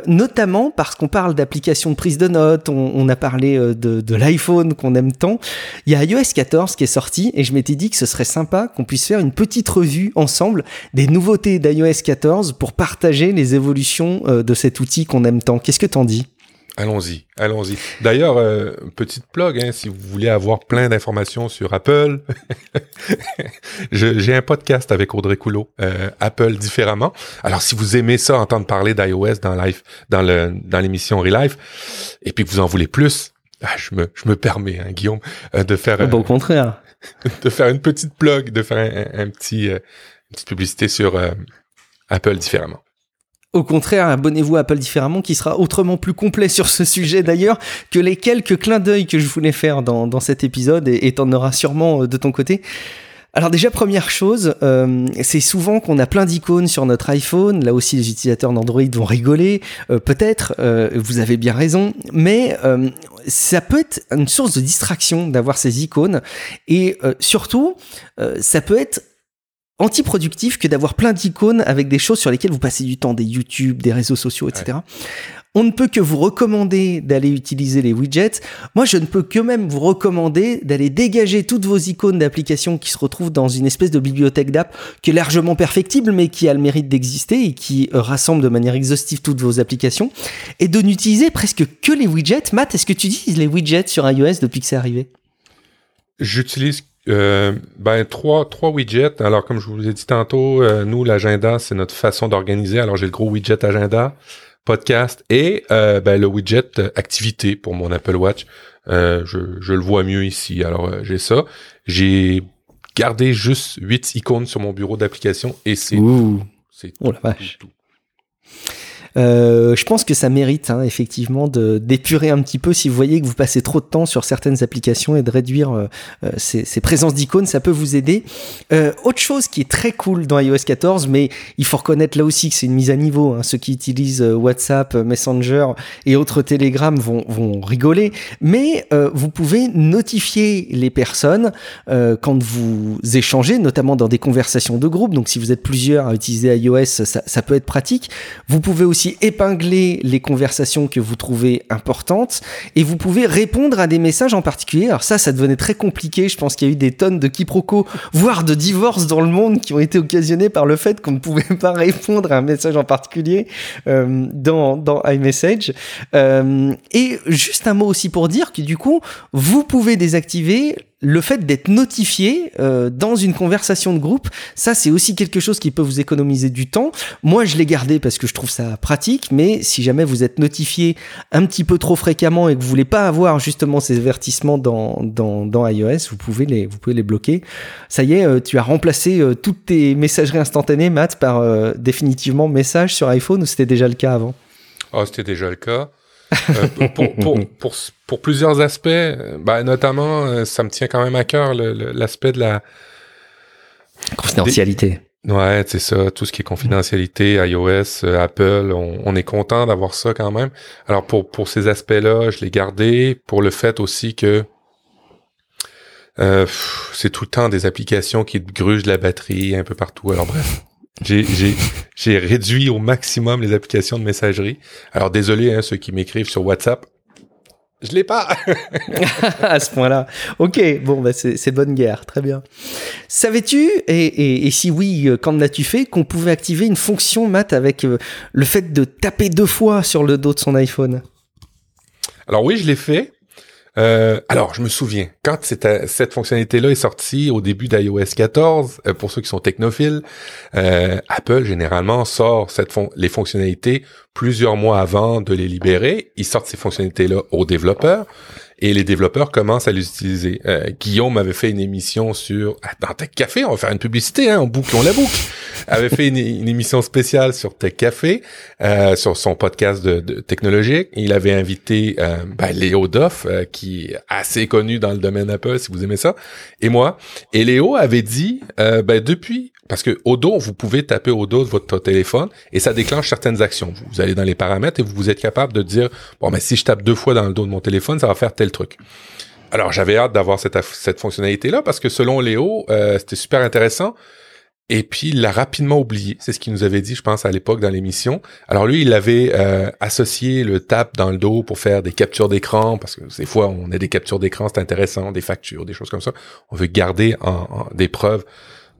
notamment parce qu'on parle d'applications de prise de notes, on, a parlé de, de l'iPhone qu'on aime tant. Il y a iOS 14 qui est sorti et je m'étais dit que ce serait sympa qu'on puisse faire une petite petite revue ensemble des nouveautés d'iOS 14 pour partager les évolutions euh, de cet outil qu'on aime tant. Qu'est-ce que t'en dis? Allons-y, allons-y. D'ailleurs, euh, petite plug, hein, si vous voulez avoir plein d'informations sur Apple, j'ai un podcast avec Audrey Coulot, euh, Apple différemment. Alors, si vous aimez ça, entendre parler d'iOS dans live, dans le dans l'émission Relive, et puis que vous en voulez plus, ah, je me je me permets, hein, Guillaume, euh, de faire. au contraire. de faire une petite plug, de faire un, un petit une petite publicité sur Apple différemment. Au contraire, abonnez-vous à Apple différemment, qui sera autrement plus complet sur ce sujet d'ailleurs que les quelques clins d'œil que je voulais faire dans, dans cet épisode, et t'en auras sûrement euh, de ton côté. Alors déjà première chose, euh, c'est souvent qu'on a plein d'icônes sur notre iPhone. Là aussi, les utilisateurs d'Android vont rigoler. Euh, peut-être, vous avez bien raison, mais ça peut être une source de distraction d'avoir ces icônes. Et surtout, ça peut être antiproductif que d'avoir plein d'icônes avec des choses sur lesquelles vous passez du temps, des YouTube, des réseaux sociaux, etc. On ne peut que vous recommander d'aller utiliser les widgets. Moi, je ne peux que même vous recommander d'aller dégager toutes vos icônes d'applications qui se retrouvent dans une espèce de bibliothèque d'app qui est largement perfectible, mais qui a le mérite d'exister et qui euh, rassemble de manière exhaustive toutes vos applications et de n'utiliser presque que les widgets. Matt, est-ce que tu utilises les widgets sur iOS depuis que c'est arrivé? J'utilise euh, ben trois trois widgets. Alors comme je vous ai dit tantôt, euh, nous l'agenda c'est notre façon d'organiser. Alors j'ai le gros widget agenda, podcast et euh, ben, le widget activité pour mon Apple Watch. je, je le vois mieux ici. Alors j'ai ça. J'ai gardé juste huit icônes sur mon bureau d'application et c'est c'est oh la vache. tout. Euh, je pense que ça mérite hein, effectivement d'épurer un petit peu si vous voyez que vous passez trop de temps sur certaines applications et de réduire euh, euh, ces, ces, présences d'icônes, ça peut vous aider. autre chose qui est très cool dans iOS 14, mais il faut reconnaître là aussi que c'est une mise à niveau. Hein. Ceux qui utilisent WhatsApp, Messenger et autres Telegram vont, vont rigoler, mais vous pouvez notifier les personnes quand vous échangez, notamment dans des conversations de groupe. Donc si vous êtes plusieurs à utiliser iOS, ça, ça peut être pratique. Vous pouvez aussi épingler les conversations que vous trouvez importantes et vous pouvez répondre à des messages en particulier. Alors ça, ça devenait très compliqué. Je pense qu'il y a eu des tonnes de quiproquos, voire de divorces dans le monde qui ont été occasionnés par le fait qu'on ne pouvait pas répondre à un message en particulier euh, dans, iMessage. Euh, et juste un mot aussi pour dire que du coup, vous pouvez désactiver le fait d'être notifié euh, dans une conversation de groupe, ça c'est aussi quelque chose qui peut vous économiser du temps. Moi je l'ai gardé parce que je trouve ça pratique, mais si jamais vous êtes notifié un petit peu trop fréquemment et que vous voulez pas avoir justement ces avertissements dans, dans, dans iOS, vous pouvez les, vous pouvez les bloquer. Ça y est, euh, tu as remplacé euh, toutes tes messageries instantanées, Matt, par définitivement message sur iPhone ou c'était déjà le cas avant? Oh, c'était déjà le cas. Euh, pour, pour, pour, pour, plusieurs aspects, bah, notamment, euh, ça me tient quand même à cœur l'aspect de la confidentialité. Ouais, c'est ça, tout ce qui est confidentialité, iOS, Apple, on, on, est content d'avoir ça quand même. Alors pour pour ces aspects-là, je l'ai gardé pour le fait aussi que euh, c'est tout le temps des applications qui grugent la batterie un peu partout. Alors bref. J'ai réduit au maximum les applications de messagerie. Alors désolé, hein, ceux qui m'écrivent sur WhatsApp, je l'ai pas. à ce point-là. Ok, bon, bah c'est bonne guerre, très bien. Savais-tu, et, et, et, si oui, euh, quand l'as-tu fait, qu'on pouvait activer une fonction, Matt, avec euh, le fait de taper deux fois sur le dos de son iPhone? Alors oui, je l'ai fait. Euh, alors, je me souviens, quand cette, fonctionnalité-là est sortie au début d'iOS 14, euh, pour ceux qui sont technophiles, euh, Apple généralement sort cette les fonctionnalités plusieurs mois avant de les libérer. Ils sortent ces fonctionnalités-là aux développeurs et les développeurs commencent à les utiliser. Euh, Guillaume avait fait une émission sur ah, dans Tech Café, on va faire une publicité, hein, on boucle, on la boucle. avait fait une, émission spéciale sur Tech Café, euh, sur son podcast de, de technologique. Il avait invité euh, ben, Léo Doff, euh, qui est assez connu dans le domaine Apple, si vous aimez ça, et moi. Et Léo avait dit, euh, ben, depuis parce que au dos, vous pouvez taper au dos de votre téléphone et ça déclenche certaines actions. Vous allez dans les paramètres et vous êtes capable de dire bon, mais si je tape deux fois dans le dos de mon téléphone, ça va faire truc. Alors j'avais hâte d'avoir cette, cette fonctionnalité là parce que selon Léo, euh, c'était super intéressant. Et puis il l'a rapidement oublié. C'est ce qu'il nous avait dit, je pense, à l'époque dans l'émission. Alors lui, il avait euh, associé le tap dans le dos pour faire des captures d'écran, parce que des fois, on a des captures d'écran, c'est intéressant, des factures, des choses comme ça. On veut garder des preuves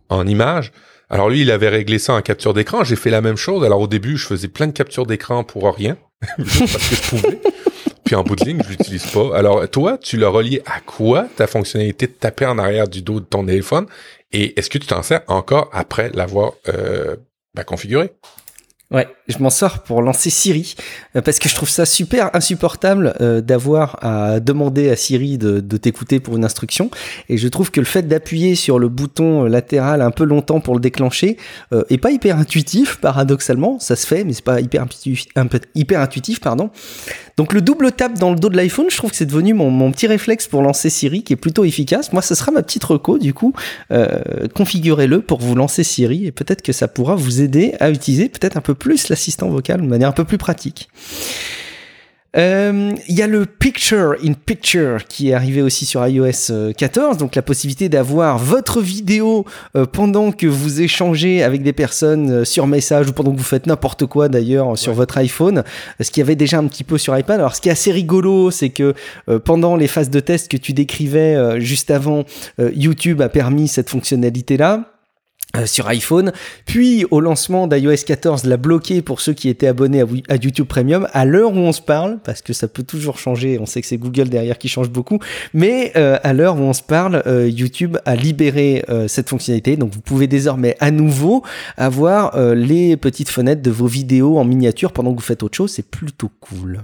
en image. Alors lui, il avait réglé ça en capture d'écran. J'ai fait la même chose. Alors au début, je faisais plein de captures d'écran pour rien, parce que je pouvais. Puis en bout de ligne, je l'utilise pas. Alors, toi, tu l'as relié à quoi, ta fonctionnalité de taper en arrière du dos de ton téléphone? Et est-ce que tu t'en sers encore après l'avoir euh, ben, configuré? Ouais, je m'en sors pour lancer Siri euh, parce que je trouve ça super insupportable euh, d'avoir à demander à Siri de, t'écouter pour une instruction et je trouve que le fait d'appuyer sur le bouton latéral un peu longtemps pour le déclencher euh, est pas hyper intuitif paradoxalement, ça se fait mais c'est pas hyper hyper intuitif pardon. Donc le double tap dans le dos de l'iPhone, je trouve que c'est devenu mon, petit réflexe pour lancer Siri qui est plutôt efficace. Moi, ce sera ma petite reco du coup. Euh, configurez-le pour vous lancer Siri et peut-être que ça pourra vous aider à utiliser peut-être un peu plus l'assistant vocal de manière un peu plus pratique. Euh, il y a le Picture in Picture qui est arrivé aussi sur iOS 14, euh, donc la possibilité d'avoir votre vidéo euh, pendant que vous échangez avec des personnes sur message ou pendant que vous faites n'importe quoi d'ailleurs sur votre iPhone, ce qu'il y avait déjà un petit peu sur iPad. Alors ce qui est assez rigolo, c'est que pendant les phases de test que tu décrivais juste avant, YouTube a permis cette fonctionnalité-là. Euh, sur iPhone, puis au lancement d'iOS 14 l'a bloqué pour ceux qui étaient abonnés à, YouTube Premium. À l'heure où on se parle, parce que ça peut toujours changer, on sait que c'est Google derrière qui change beaucoup, mais euh, à l'heure où on se parle, euh, YouTube a libéré cette fonctionnalité, donc vous pouvez désormais à nouveau avoir les petites fenêtres de vos vidéos en miniature pendant que vous faites autre chose, c'est plutôt cool.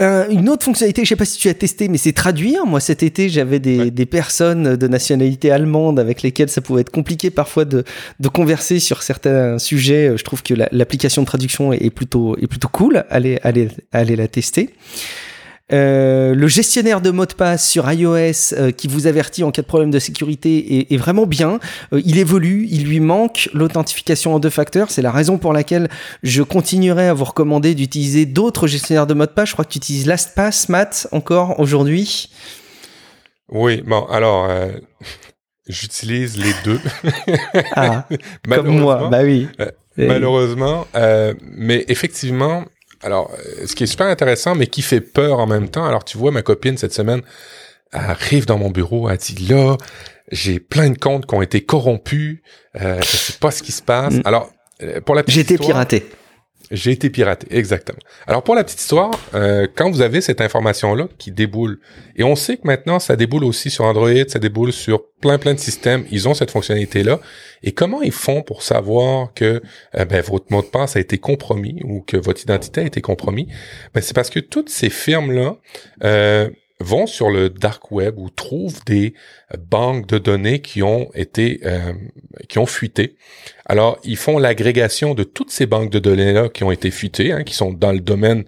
Euh, une autre fonctionnalité, je sais pas si tu as testé, mais c'est traduire. Moi, cet été, j'avais des, des, personnes de nationalité allemande avec lesquelles ça pouvait être compliqué parfois de, de converser sur certains sujets. Je trouve que l'application de traduction est plutôt, est plutôt cool. Allez, allez, allez la tester. Euh, le gestionnaire de mots de passe sur iOS euh, qui vous avertit en cas de problème de sécurité est, vraiment bien. Euh, il évolue, il lui manque l'authentification en deux facteurs. C'est la raison pour laquelle je continuerai à vous recommander d'utiliser d'autres gestionnaires de mots de passe. Je crois que tu utilises LastPass, Matt, encore aujourd'hui. Oui, bon, alors, j'utilise les deux. ah, comme moi, bah oui. malheureusement, mais effectivement, alors, euh, ce qui est super intéressant, mais qui fait peur en même temps. Alors, tu vois, ma copine, cette semaine, arrive dans mon bureau, elle dit, là, j'ai plein de comptes qui ont été corrompus, euh, je sais pas ce qui se passe. Mm. Alors, euh, pour la été piraté. J'ai été piraté, exactement. Alors pour la petite histoire, euh, quand vous avez cette information-là qui déboule, et on sait que maintenant ça déboule aussi sur Android, ça déboule sur plein plein de systèmes, ils ont cette fonctionnalité-là. Et comment ils font pour savoir que euh, ben, votre mot de passe a été compromis ou que votre identité a été compromis? Ben, C'est parce que toutes ces firmes-là euh, vont sur le dark web ou trouvent des banques de données qui ont été euh, qui ont fuité. Alors ils font l'agrégation de toutes ces banques de données là qui ont été fuitées, hein, qui sont dans le domaine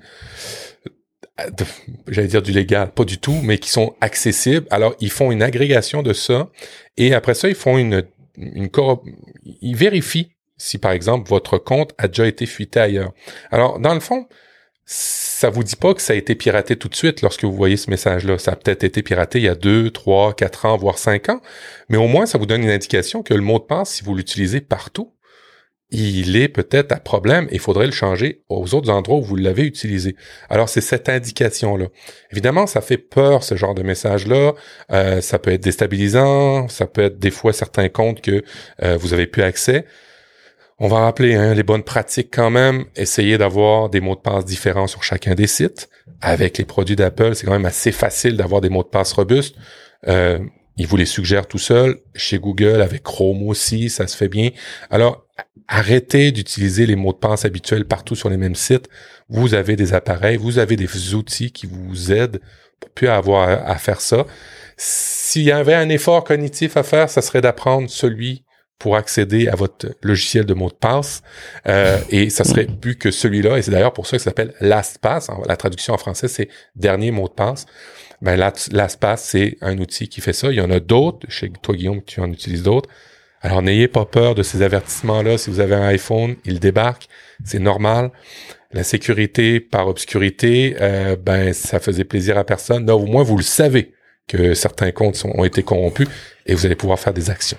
j'allais dire du légal, pas du tout, mais qui sont accessibles. Alors ils font une agrégation de ça et après ça ils font une une ils vérifient si par exemple votre compte a déjà été fuité ailleurs. Alors dans le fond ça vous dit pas que ça a été piraté tout de suite lorsque vous voyez ce message-là? Ça a peut-être été piraté il y a deux, trois, quatre ans, voire cinq ans, mais au moins ça vous donne une indication que le mot de passe, si vous l'utilisez partout, il est peut-être à problème et il faudrait le changer aux autres endroits où vous l'avez utilisé. Alors c'est cette indication-là. Évidemment, ça fait peur ce genre de message-là. Euh, ça peut être déstabilisant, ça peut être des fois certains comptes que euh, vous avez plus accès. On va rappeler hein, les bonnes pratiques quand même. Essayez d'avoir des mots de passe différents sur chacun des sites. Avec les produits d'Apple, c'est quand même assez facile d'avoir des mots de passe robustes. Euh, ils vous les suggèrent tout seul. Chez Google, avec Chrome aussi, ça se fait bien. Alors, arrêtez d'utiliser les mots de passe habituels partout sur les mêmes sites. Vous avez des appareils, vous avez des outils qui vous aident pour plus avoir à faire ça. S'il y avait un effort cognitif à faire, ça serait d'apprendre celui pour accéder à votre logiciel de mot de passe. Euh, et ça serait plus que celui-là. Et c'est d'ailleurs pour ça que ça s'appelle LastPass. La traduction en français, c'est dernier mot de passe. Ben, LastPass, c'est un outil qui fait ça. Il y en a d'autres. Chez toi, Guillaume, tu en utilises d'autres. Alors, n'ayez pas peur de ces avertissements-là. Si vous avez un iPhone, il débarque. C'est normal. La sécurité par obscurité, euh, ben, ça faisait plaisir à personne. Là, au moins, vous le savez que certains comptes ont été corrompus et vous allez pouvoir faire des actions.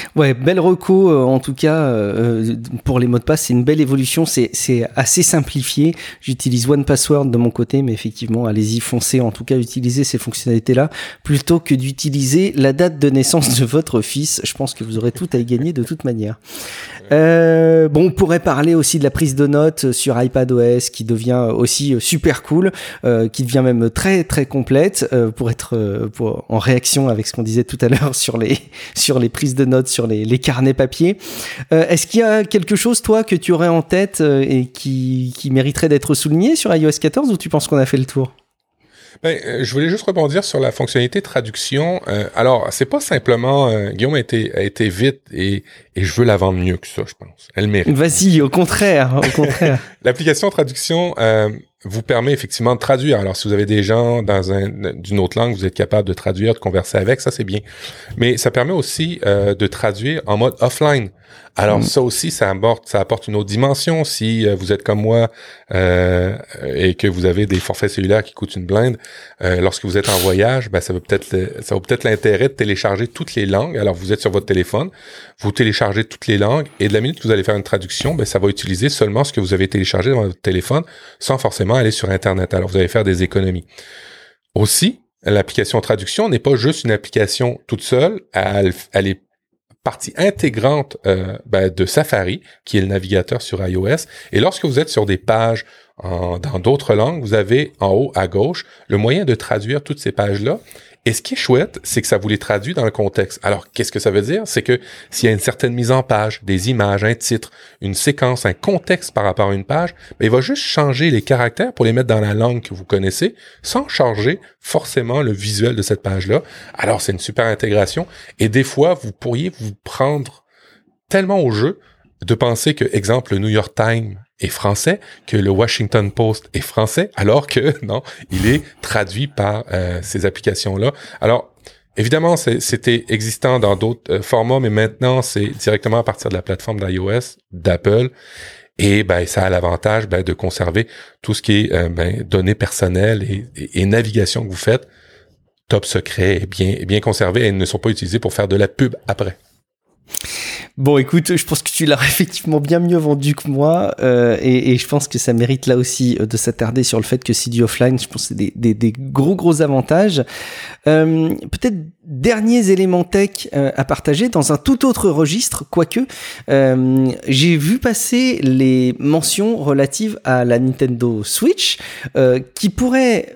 Ouais, belle reco euh, en tout cas euh, pour les mots de passe, c'est une belle évolution, c'est assez simplifié. J'utilise One Password de mon côté, mais effectivement, allez-y, foncez en tout cas utiliser ces fonctionnalités-là plutôt que d'utiliser la date de naissance de votre fils. Je pense que vous aurez tout à y gagner de toute manière. Euh, bon, on pourrait parler aussi de la prise de notes sur iPadOS qui devient aussi super cool, euh, qui devient même très très complète euh, pour être euh, pour, en réaction avec ce qu'on disait tout à l'heure sur les sur les prises de notes, sur les, les carnets papier. Euh, Est-ce qu'il y a quelque chose toi que tu aurais en tête euh, et qui, qui mériterait d'être souligné sur iOS 14 ou tu penses qu'on a fait le tour? Ben, euh, je voulais juste rebondir sur la fonctionnalité traduction. Euh, alors, c'est pas simplement euh, Guillaume a été, a été vite et, et je veux la vendre mieux que ça, je pense. Elle mérite. Vas-y, au contraire, au contraire. L'application traduction vous permet effectivement de traduire. Alors, si vous avez des gens dans un d'une autre langue, vous êtes capable de traduire, de converser avec, ça c'est bien. Mais ça permet aussi euh, de traduire en mode offline. Alors Mm. ça aussi, ça apporte, ça apporte une autre dimension. Si euh, vous êtes comme moi euh, et que vous avez des forfaits cellulaires qui coûtent une blinde, euh, lorsque vous êtes en voyage, ben, ça veut peut-être ça vaut peut-être l'intérêt de télécharger toutes les langues. Alors vous êtes sur votre téléphone, vous téléchargez toutes les langues et de la minute que vous allez faire une traduction, ben, ça va utiliser seulement ce que vous avez téléchargé dans votre téléphone sans forcément aller sur Internet. Alors vous allez faire des économies. Aussi, l'application traduction n'est pas juste une application toute seule, elle, elle est partie intégrante euh, ben, de Safari, qui est le navigateur sur iOS. Et lorsque vous êtes sur des pages dans d'autres langues, vous avez en haut à gauche le moyen de traduire toutes ces pages-là. Et ce qui est chouette, c'est que ça vous les traduit dans le contexte. Alors, qu'est-ce que ça veut dire? C'est que s'il y a une certaine mise en page, des images, un titre, une séquence, un contexte par rapport à une page, ben, il va juste changer les caractères pour les mettre dans la langue que vous connaissez, sans changer forcément le visuel de cette page-là. Alors, c'est une super intégration. Et des fois, vous pourriez vous prendre tellement au jeu de penser que, exemple, le New York Times est français, que le Washington Post est français, alors que non, il est traduit par euh, ces applications-là. Alors, évidemment, c'était existant dans d'autres euh, formats, mais maintenant, c'est directement à partir de la plateforme d'iOS, d'Apple. Et ben, ça a l'avantage ben, de conserver tout ce qui est euh, ben, données personnelles et, et- navigation que vous faites top secret et bien, bien conservé et ne sont pas utilisés pour faire de la pub après. Bon, écoute, je pense que tu l'as effectivement bien mieux vendu que moi, euh, et, et je pense que ça mérite là aussi euh, de s'attarder sur le fait que du offline. Je pense c'est des, des, des gros gros avantages. Euh, Peut-être derniers éléments tech euh, à partager dans un tout autre registre, quoique euh, j'ai vu passer les mentions relatives à la Nintendo Switch, qui pourraient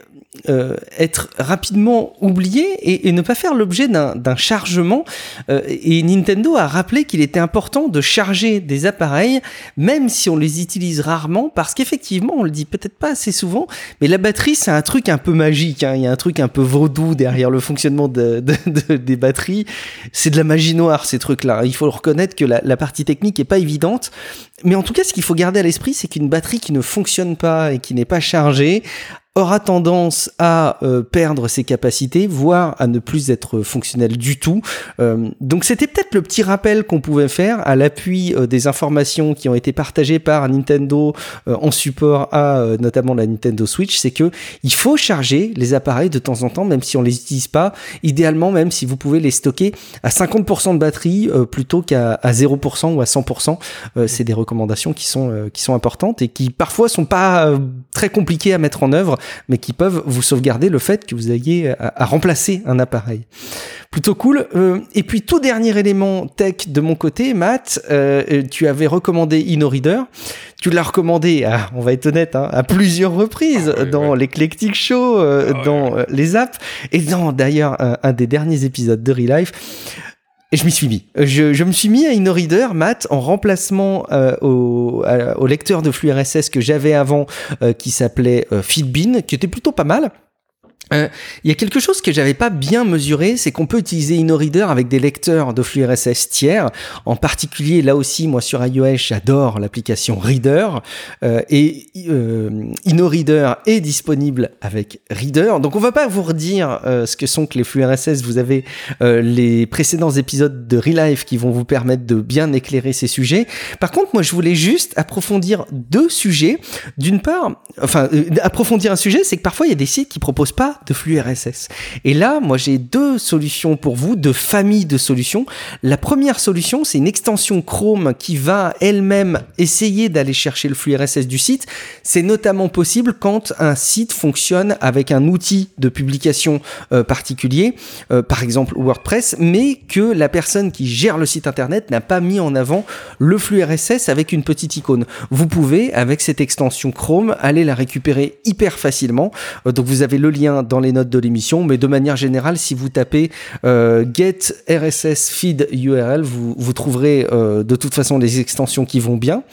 euh, être rapidement oublié et, et ne pas faire l'objet d'un chargement. Euh, et Nintendo a rappelé qu'il était important de charger des appareils, même si on les utilise rarement, parce qu'effectivement, on le dit peut-être pas assez souvent, mais la batterie, c'est un truc un peu magique. hein. Il y a un truc un peu vaudou derrière le fonctionnement de, de- de- des batteries. C'est de la magie noire, ces trucs-là. Il faut reconnaître que la, la partie technique est pas évidente. Mais en tout cas, ce qu'il faut garder à l'esprit, c'est qu'une batterie qui ne fonctionne pas et qui n'est pas chargée aura tendance à euh, perdre ses capacités, voire à ne plus être fonctionnel du tout. Euh, donc c'était peut-être le petit rappel qu'on pouvait faire à l'appui euh, des informations qui ont été partagées par Nintendo en support à notamment la Nintendo Switch, c'est que il faut charger les appareils de temps en temps, même si on les utilise pas. Idéalement, même si vous pouvez les stocker à 50% de batterie plutôt qu'à à 0% ou à 100%. Euh, c'est des recommandations qui sont qui sont importantes et qui parfois sont pas très compliquées à mettre en œuvre mais qui peuvent vous sauvegarder le fait que vous ayez à, à remplacer un appareil. Plutôt cool. Euh, et puis tout dernier élément tech de mon côté, Matt, euh, tu avais recommandé InnoReader. Tu l'as recommandé, à, on va être honnête, hein, à plusieurs reprises Ah dans ouais. l'Eclectic Show, euh, Ah dans les apps, et dans d'ailleurs un, un des derniers épisodes de Relife. Et je m'y suis mis. Je, me suis mis à InnoReader, Matt, en remplacement euh, au, à- au lecteur de flux RSS que j'avais avant, euh, qui s'appelait euh, Feedbean, qui était plutôt pas mal. Euh, Il y a quelque chose que j'avais pas bien mesuré, c'est qu'on peut utiliser InnoReader avec des lecteurs de flux RSS tiers. En particulier, là aussi, moi sur iOS, j'adore l'application Reader. Euh, et euh, InnoReader est disponible avec Reader. Donc on va pas vous redire ce que sont que les flux RSS. Vous avez les précédents épisodes de Relife qui vont vous permettre de bien éclairer ces sujets. Par contre, moi, je voulais juste approfondir deux sujets. D'une part, enfin, approfondir un sujet, c'est que parfois il y a des sites qui proposent pas de flux RSS. Et là, moi, j'ai deux solutions pour vous, deux familles de solutions. La première solution, c'est une extension Chrome qui va elle-même essayer d'aller chercher le flux RSS du site. C'est notamment possible quand un site fonctionne avec un outil de publication euh, particulier, euh, par exemple WordPress, mais que la personne qui gère le site internet n'a pas mis en avant le flux RSS avec une petite icône. Vous pouvez, avec cette extension Chrome, aller la récupérer hyper facilement. Euh, donc vous avez le lien dans les notes de l'émission, mais de manière générale, si vous tapez get RSS feed URL, vous, vous trouverez de toute façon les extensions qui vont bien.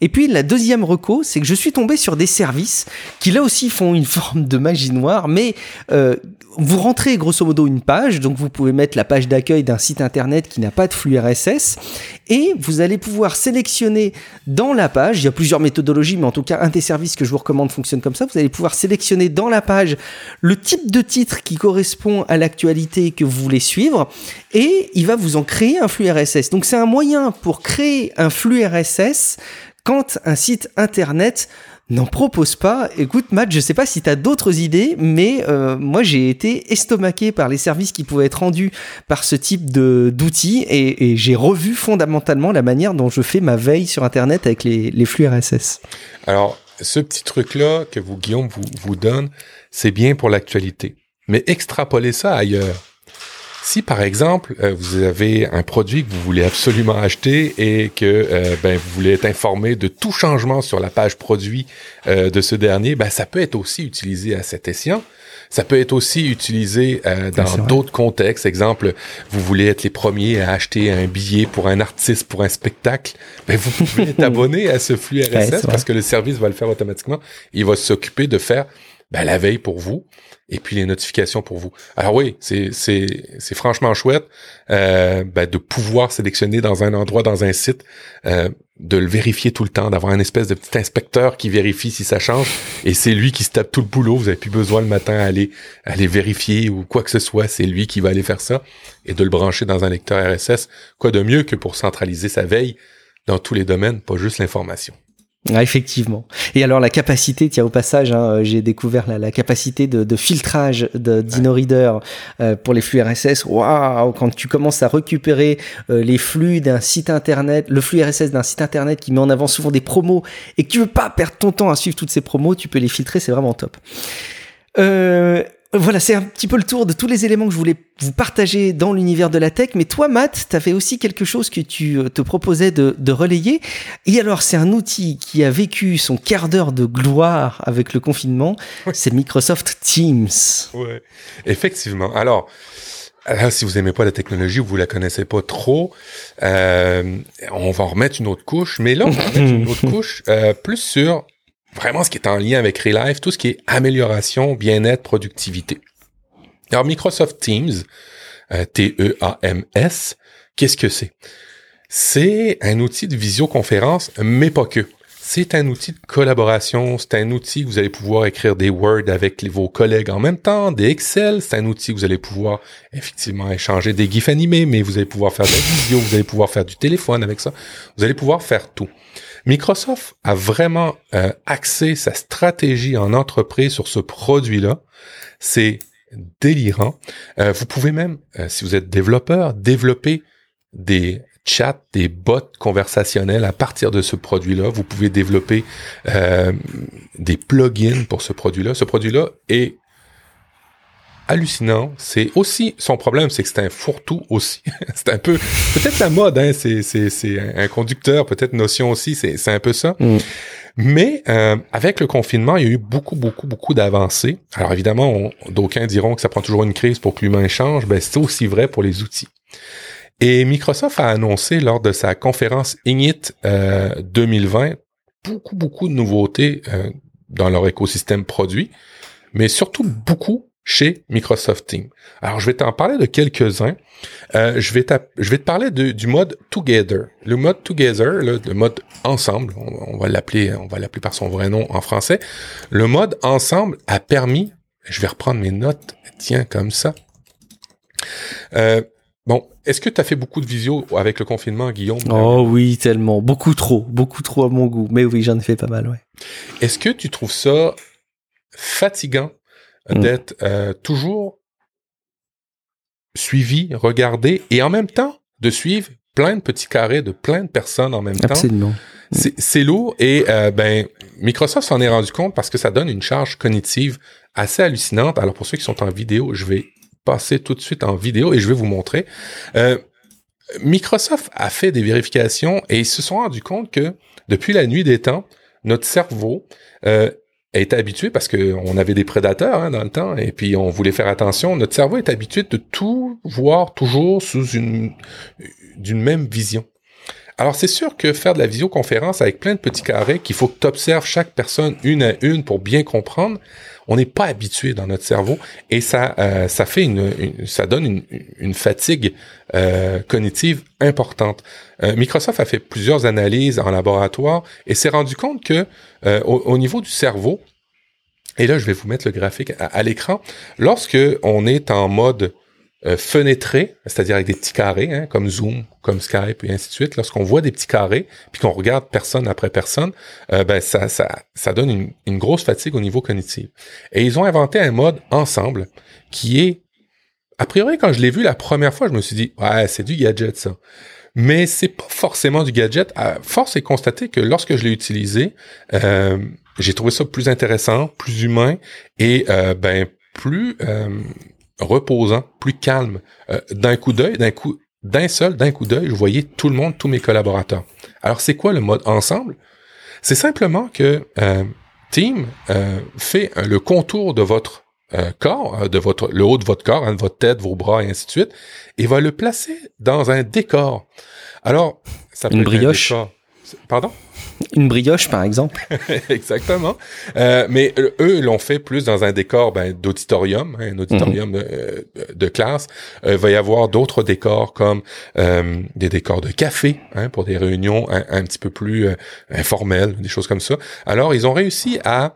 Et puis la deuxième reco, c'est que je suis tombé sur des services qui là aussi font une forme de magie noire, mais euh, vous rentrez grosso modo une page, donc vous pouvez mettre la page d'accueil d'un site internet qui n'a pas de flux RSS, et vous allez pouvoir sélectionner dans la page, il y a plusieurs méthodologies, mais en tout cas un des services que je vous recommande fonctionne comme ça, vous allez pouvoir sélectionner dans la page le type de titre qui correspond à l'actualité que vous voulez suivre, et il va vous en créer un flux RSS. Donc c'est un moyen pour créer un flux RSS quand un site internet n'en propose pas. Écoute, Matt, je sais pas si tu as d'autres idées, mais euh, moi j'ai été estomaqué par les services qui pouvaient être rendus par ce type d'outils et, j'ai revu fondamentalement la manière dont je fais ma veille sur Internet avec les, les flux RSS. Alors, ce petit truc-là que vous, Guillaume, vous, vous donne, c'est bien pour l'actualité. Mais extrapolez ça ailleurs. Si par exemple euh, vous avez un produit que vous voulez absolument acheter et que euh, ben, vous voulez être informé de tout changement sur la page produit euh, de ce dernier, ben, ça peut être aussi utilisé à cet escient. Ça peut être aussi utilisé dans d'autres contextes. Exemple, vous voulez être les premiers à acheter un billet pour un artiste, pour un spectacle. Ben, vous pouvez être abonné à ce flux RSS parce que le service va le faire automatiquement. Il va s'occuper de faire ben, la veille pour vous et puis les notifications pour vous. Alors oui, c'est c'est c'est franchement chouette euh, ben, de pouvoir sélectionner dans un endroit, dans un site, euh, de le vérifier tout le temps, d'avoir un espèce de petit inspecteur qui vérifie si ça change, et c'est lui qui se tape tout le boulot. Vous avez plus besoin le matin à aller aller vérifier ou quoi que ce soit, c'est lui qui va aller faire ça et de le brancher dans un lecteur RSS. Quoi de mieux que pour centraliser sa veille dans tous les domaines, pas juste l'information. Ah, effectivement. Et alors la capacité, tiens au passage, hein, euh, j'ai découvert la, la, capacité de, de filtrage de DinoReader euh, pour les flux RSS. Waouh Quand tu commences à récupérer euh, les flux d'un site internet, le flux RSS d'un site internet qui met en avant souvent des promos et que tu veux pas perdre ton temps à suivre toutes ces promos, tu peux les filtrer, c'est vraiment top. Euh, voilà, c'est un petit peu le tour de tous les éléments que je voulais vous partager dans l'univers de la tech. Mais toi, Matt, tu avais aussi quelque chose que tu euh, te proposais de, relayer. Et alors, c'est un outil qui a vécu son quart d'heure de gloire avec le confinement. C'est Microsoft Teams. Ouais, effectivement. Alors, si vous aimez pas la technologie, vous la connaissez pas trop, euh, on va en remettre une autre couche. Mais là, on va remettre une autre couche euh, plus sur vraiment ce qui est en lien avec Relive, tout ce qui est amélioration, bien-être, productivité. Alors Microsoft Teams, euh, T-E-A-M-S, qu'est-ce que c'est? C'est un outil de visioconférence, mais pas que. C'est un outil de collaboration, c'est un outil que vous allez pouvoir écrire des Word avec vos collègues en même temps, des Excel, c'est un outil que vous allez pouvoir effectivement échanger des GIFs animés, mais vous allez pouvoir faire de la vidéo, vous allez pouvoir faire du téléphone avec ça, vous allez pouvoir faire tout. Microsoft a vraiment euh, axé sa stratégie en entreprise sur ce produit-là. C'est délirant. Euh, vous pouvez même, euh, si vous êtes développeur, développer des chats, des bots conversationnels à partir de ce produit-là. Vous pouvez développer des plugins pour ce produit-là. Ce produit-là est hallucinant. C'est aussi son problème, c'est que c'est un fourre-tout aussi. c'est un peu peut-être la mode, hein. C'est c'est un conducteur, peut-être notion aussi. C'est c'est un peu ça. Mm. Mais euh, avec le confinement, il y a eu beaucoup, beaucoup, beaucoup d'avancées. Alors évidemment, d'aucuns diront que ça prend toujours une crise pour que l'humain change. Ben, c'est aussi vrai pour les outils. Et Microsoft a annoncé lors de sa conférence Ignite euh, 2020 beaucoup, beaucoup de nouveautés euh, dans leur écosystème produit, mais surtout beaucoup chez Microsoft Teams. Alors, je vais t'en parler de quelques-uns. Euh, je, vais je vais te parler du mode Together. Le mode Together, le, mode ensemble, on, va l'appeler, on va l'appeler par son vrai nom en français. Le mode ensemble a permis, je vais reprendre mes notes, tiens, comme ça. Euh, bon, est-ce que tu as fait beaucoup de visio avec le confinement, Guillaume? Oh oui, tellement. Beaucoup trop. Beaucoup trop à mon goût. Mais oui, j'en ai fait pas mal, ouais. Est-ce que tu trouves ça fatigant mm. d'être euh, toujours suivi, regardé et en même temps de suivre plein de petits carrés de plein de personnes en même temps. Absolument. C'est lourd et euh, ben Microsoft s'en est rendu compte parce que ça donne une charge cognitive assez hallucinante. Alors pour ceux qui sont en vidéo, je vais passer tout de suite en vidéo et je vais vous montrer. Euh, Microsoft a fait des vérifications et ils se sont rendus compte que depuis la nuit des temps, notre cerveau euh, est habitué parce qu'on avait des prédateurs hein, dans le temps et puis on voulait faire attention. Notre cerveau est habitué de tout voir toujours sous une d'une même vision. Alors c'est sûr que faire de la visioconférence avec plein de petits carrés qu'il faut que tu observes chaque personne une à une pour bien comprendre, on n'est pas habitué dans notre cerveau et ça euh, ça fait une, ça donne une, une fatigue euh, cognitive importante. Euh, Microsoft a fait plusieurs analyses en laboratoire et s'est rendu compte que au, au, niveau du cerveau et là je vais vous mettre le graphique à, à l'écran lorsque on est en mode euh, c'est-à-dire avec des petits carrés, hein, comme Zoom, comme Skype et ainsi de suite, lorsqu'on voit des petits carrés, puis qu'on regarde personne après personne, euh, ben ça, ça, ça donne une, une, grosse fatigue au niveau cognitif. Et ils ont inventé un mode ensemble qui est, a priori, quand je l'ai vu la première fois, je me suis dit, ouais, c'est du gadget ça. Mais c'est pas forcément du gadget. Force est constater que lorsque je l'ai utilisé, euh, j'ai trouvé ça plus intéressant, plus humain et euh, ben plus reposant, plus calme. Euh, d'un coup d'œil, d'un coup, d'un seul, d'un coup d'œil, je voyais tout le monde, tous mes collaborateurs. Alors, c'est quoi le mode ensemble? C'est simplement que euh, Team euh, fait le contour de votre corps, de votre le haut de votre corps, hein, de votre tête, vos bras et ainsi de suite, et va le placer dans un décor. Alors, ça peut Une brioche? Pardon? Une brioche, par exemple. Exactement. Euh, mais euh, eux l'ont fait plus dans un décor ben, d'auditorium, hein, un auditorium mhm. de, classe. Euh, il va y avoir d'autres décors comme des décors de café hein, pour des réunions un, petit peu plus informelles, des choses comme ça. Alors, ils ont réussi à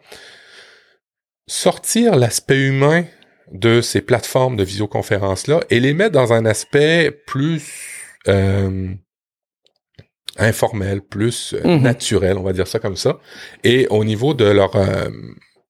sortir l'aspect humain de ces plateformes de visioconférence-là et les mettre dans un aspect plus informel, plus euh, mhm. naturel, on va dire ça comme ça. Et au niveau de leur euh,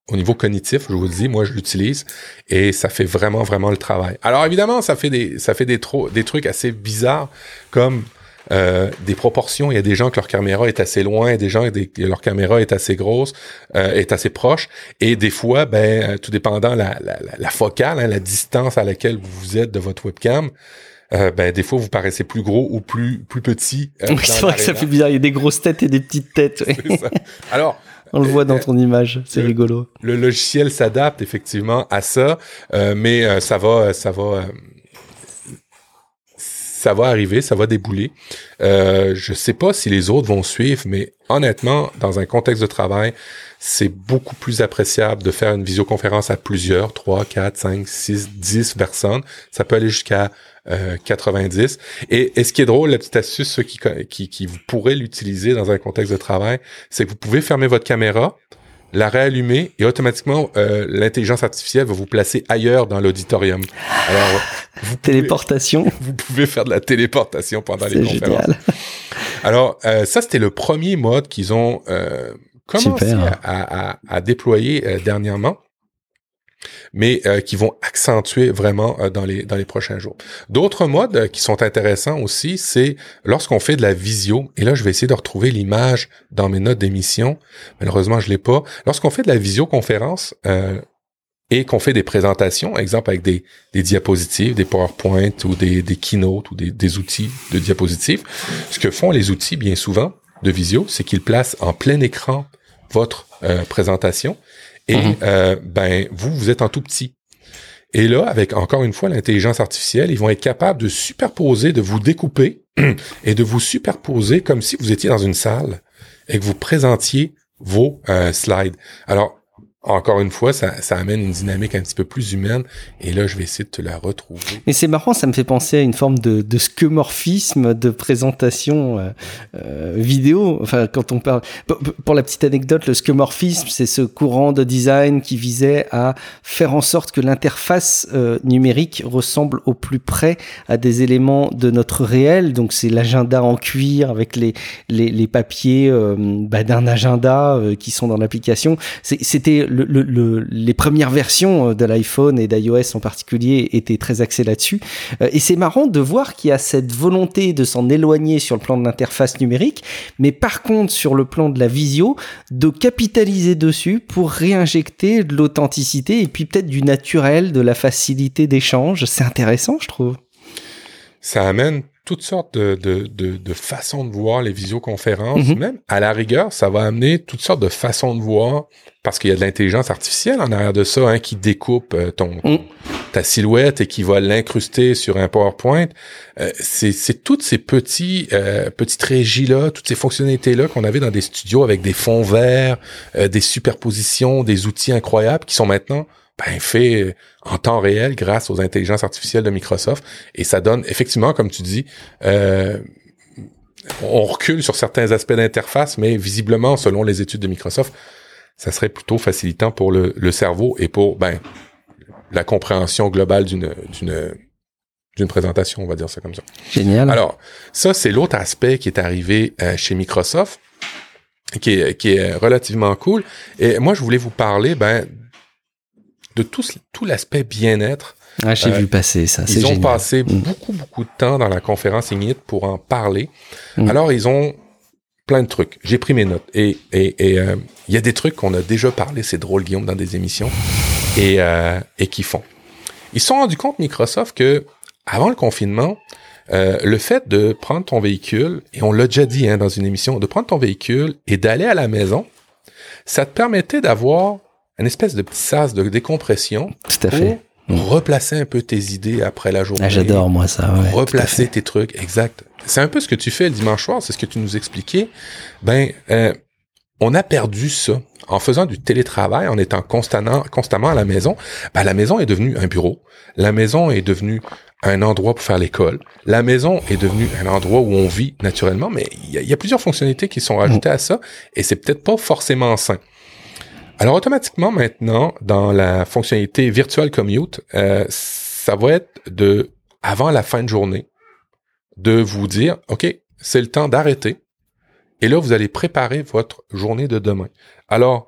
au niveau cognitif, je vous le dis, moi je l'utilise et ça fait vraiment vraiment le travail. Alors évidemment, ça fait des ça fait des trop des trucs assez bizarres comme euh, des proportions. Il y a des gens que leur caméra est assez loin, et des gens que leur caméra est assez grosse, est assez proche. Et des fois, ben, tout dépendant la, la, la focale, hein, la distance à laquelle vous êtes de votre webcam, euh, ben, des fois, vous paraissez plus gros ou plus, plus petit. Euh, c'est vrai que ça fait bizarre. Il y a des grosses têtes et des petites têtes. Alors, on le voit dans euh, ton image, c'est rigolo. Le logiciel s'adapte effectivement à ça, mais ça va, ça va, ça va arriver, ça va débouler. Euh, je sais pas si les autres vont suivre, mais honnêtement, dans un contexte de travail, c'est beaucoup plus appréciable de faire une visioconférence à plusieurs, 3, 4, 5, 6, 10 personnes. Ça peut aller jusqu'à 90. Euh, et, et, ce qui est drôle, la petite astuce, ceux qui, qui, qui vous pourrez l'utiliser dans un contexte de travail, c'est que vous pouvez fermer votre caméra, la réallumer et automatiquement euh, l'intelligence artificielle va vous placer ailleurs dans l'auditorium. Alors, vous téléportation. vous pouvez faire de la téléportation pendant les conférences. Génial. Alors, euh, ça c'était le premier mode qu'ils ont euh, commencé à, à, à, déployer euh, dernièrement mais euh, qui vont accentuer vraiment euh, dans les dans les prochains jours. D'autres modes euh, qui sont intéressants aussi, c'est lorsqu'on fait de la visio. Et là, je vais essayer de retrouver l'image dans mes notes d'émission. Malheureusement, je l'ai pas. Lorsqu'on fait de la visioconférence et qu'on fait des présentations, exemple avec des, des diapositives, des PowerPoint ou des, des keynotes ou des, des outils de diapositives, ce que font les outils bien souvent de visio, c'est qu'ils placent en plein écran votre présentation et mhm. euh, ben vous, vous êtes en tout petit. Et là, avec encore une fois l'intelligence artificielle, ils vont être capables de superposer, de vous découper et de vous superposer comme si vous étiez dans une salle et que vous présentiez vos euh, slides. Alors, encore une fois, ça, ça, amène une dynamique un petit peu plus humaine. Et là, je vais essayer de te la retrouver. Mais c'est marrant, ça me fait penser à une forme de, de skeuomorphisme de présentation euh, euh, vidéo. Enfin, quand on parle, pour, la petite anecdote, le skeuomorphisme, c'est ce courant de design qui visait à faire en sorte que l'interface euh, numérique ressemble au plus près à des éléments de notre réel. Donc, c'est l'agenda en cuir avec les les, les papiers euh, bah, d'un agenda qui sont dans l'application. C'était le, les premières versions de l'iPhone et d'iOS en particulier étaient très axées là-dessus. et c'est marrant de voir qu'il y a cette volonté de s'en éloigner sur le plan de l'interface numérique, mais par contre sur le plan de la visio, de capitaliser dessus pour réinjecter de l'authenticité et puis peut-être du naturel, de la facilité d'échange. C'est intéressant, je trouve. Ça amène toutes sortes de, de, de, de façons de voir les visioconférences. Mhm. Même à la rigueur, ça va amener toutes sortes de façons de voir parce qu'il y a de l'intelligence artificielle en arrière de ça hein, qui découpe euh, ton, mm. ta silhouette et qui va l'incruster sur un PowerPoint. Euh, c'est toutes ces petits euh, petites régies là, toutes ces fonctionnalités là qu'on avait dans des studios avec des fonds verts, euh, des superpositions, des outils incroyables qui sont maintenant ben, fait en temps réel grâce aux intelligences artificielles de Microsoft. Et ça donne effectivement, comme tu dis, euh, on recule sur certains aspects d'interface, mais visiblement, selon les études de Microsoft, ça serait plutôt facilitant pour le, cerveau et pour ben, la compréhension globale d'une d'une d'une présentation, on va dire ça comme ça. Génial. Alors, ça, c'est l'autre aspect qui est arrivé euh, chez Microsoft, qui est, qui est relativement cool. Et moi, je voulais vous parler ben, de tout, tout l'aspect bien-être. Ah, j'ai euh, vu passer ça. Ils ont passé mm. beaucoup, beaucoup de temps dans la conférence Ignite pour en parler. Mm. Alors, ils ont plein de trucs. J'ai pris mes notes. Et il et, euh, y a des trucs qu'on a déjà parlé, c'est drôle, Guillaume, dans des émissions, et, euh, et qui font. Ils se sont rendus compte, Microsoft, que avant le confinement, euh, le fait de prendre ton véhicule, et on l'a déjà dit hein, dans une émission, de prendre ton véhicule et d'aller à la maison, ça te permettait d'avoir une espèce de petit sas de décompression. Tout à fait. Replacer un peu tes idées après la journée. Ah, j'adore, moi, ça. replacer tes trucs, exact. C'est un peu ce que tu fais le dimanche soir, c'est ce que tu nous expliquais. Ben, euh, on a perdu ça. En faisant du télétravail, en étant constamment, constamment à la maison, ben, la maison est devenue un bureau. La maison est devenue un endroit pour faire l'école. La maison est devenue un endroit où on vit naturellement, mais il y, a plusieurs fonctionnalités qui sont rajoutées à ça, et c'est peut-être pas forcément sain. Alors automatiquement maintenant, dans la fonctionnalité Virtual Commute, euh, ça va être de avant la fin de journée, de vous dire, OK, c'est le temps d'arrêter. Et là, vous allez préparer votre journée de demain. Alors,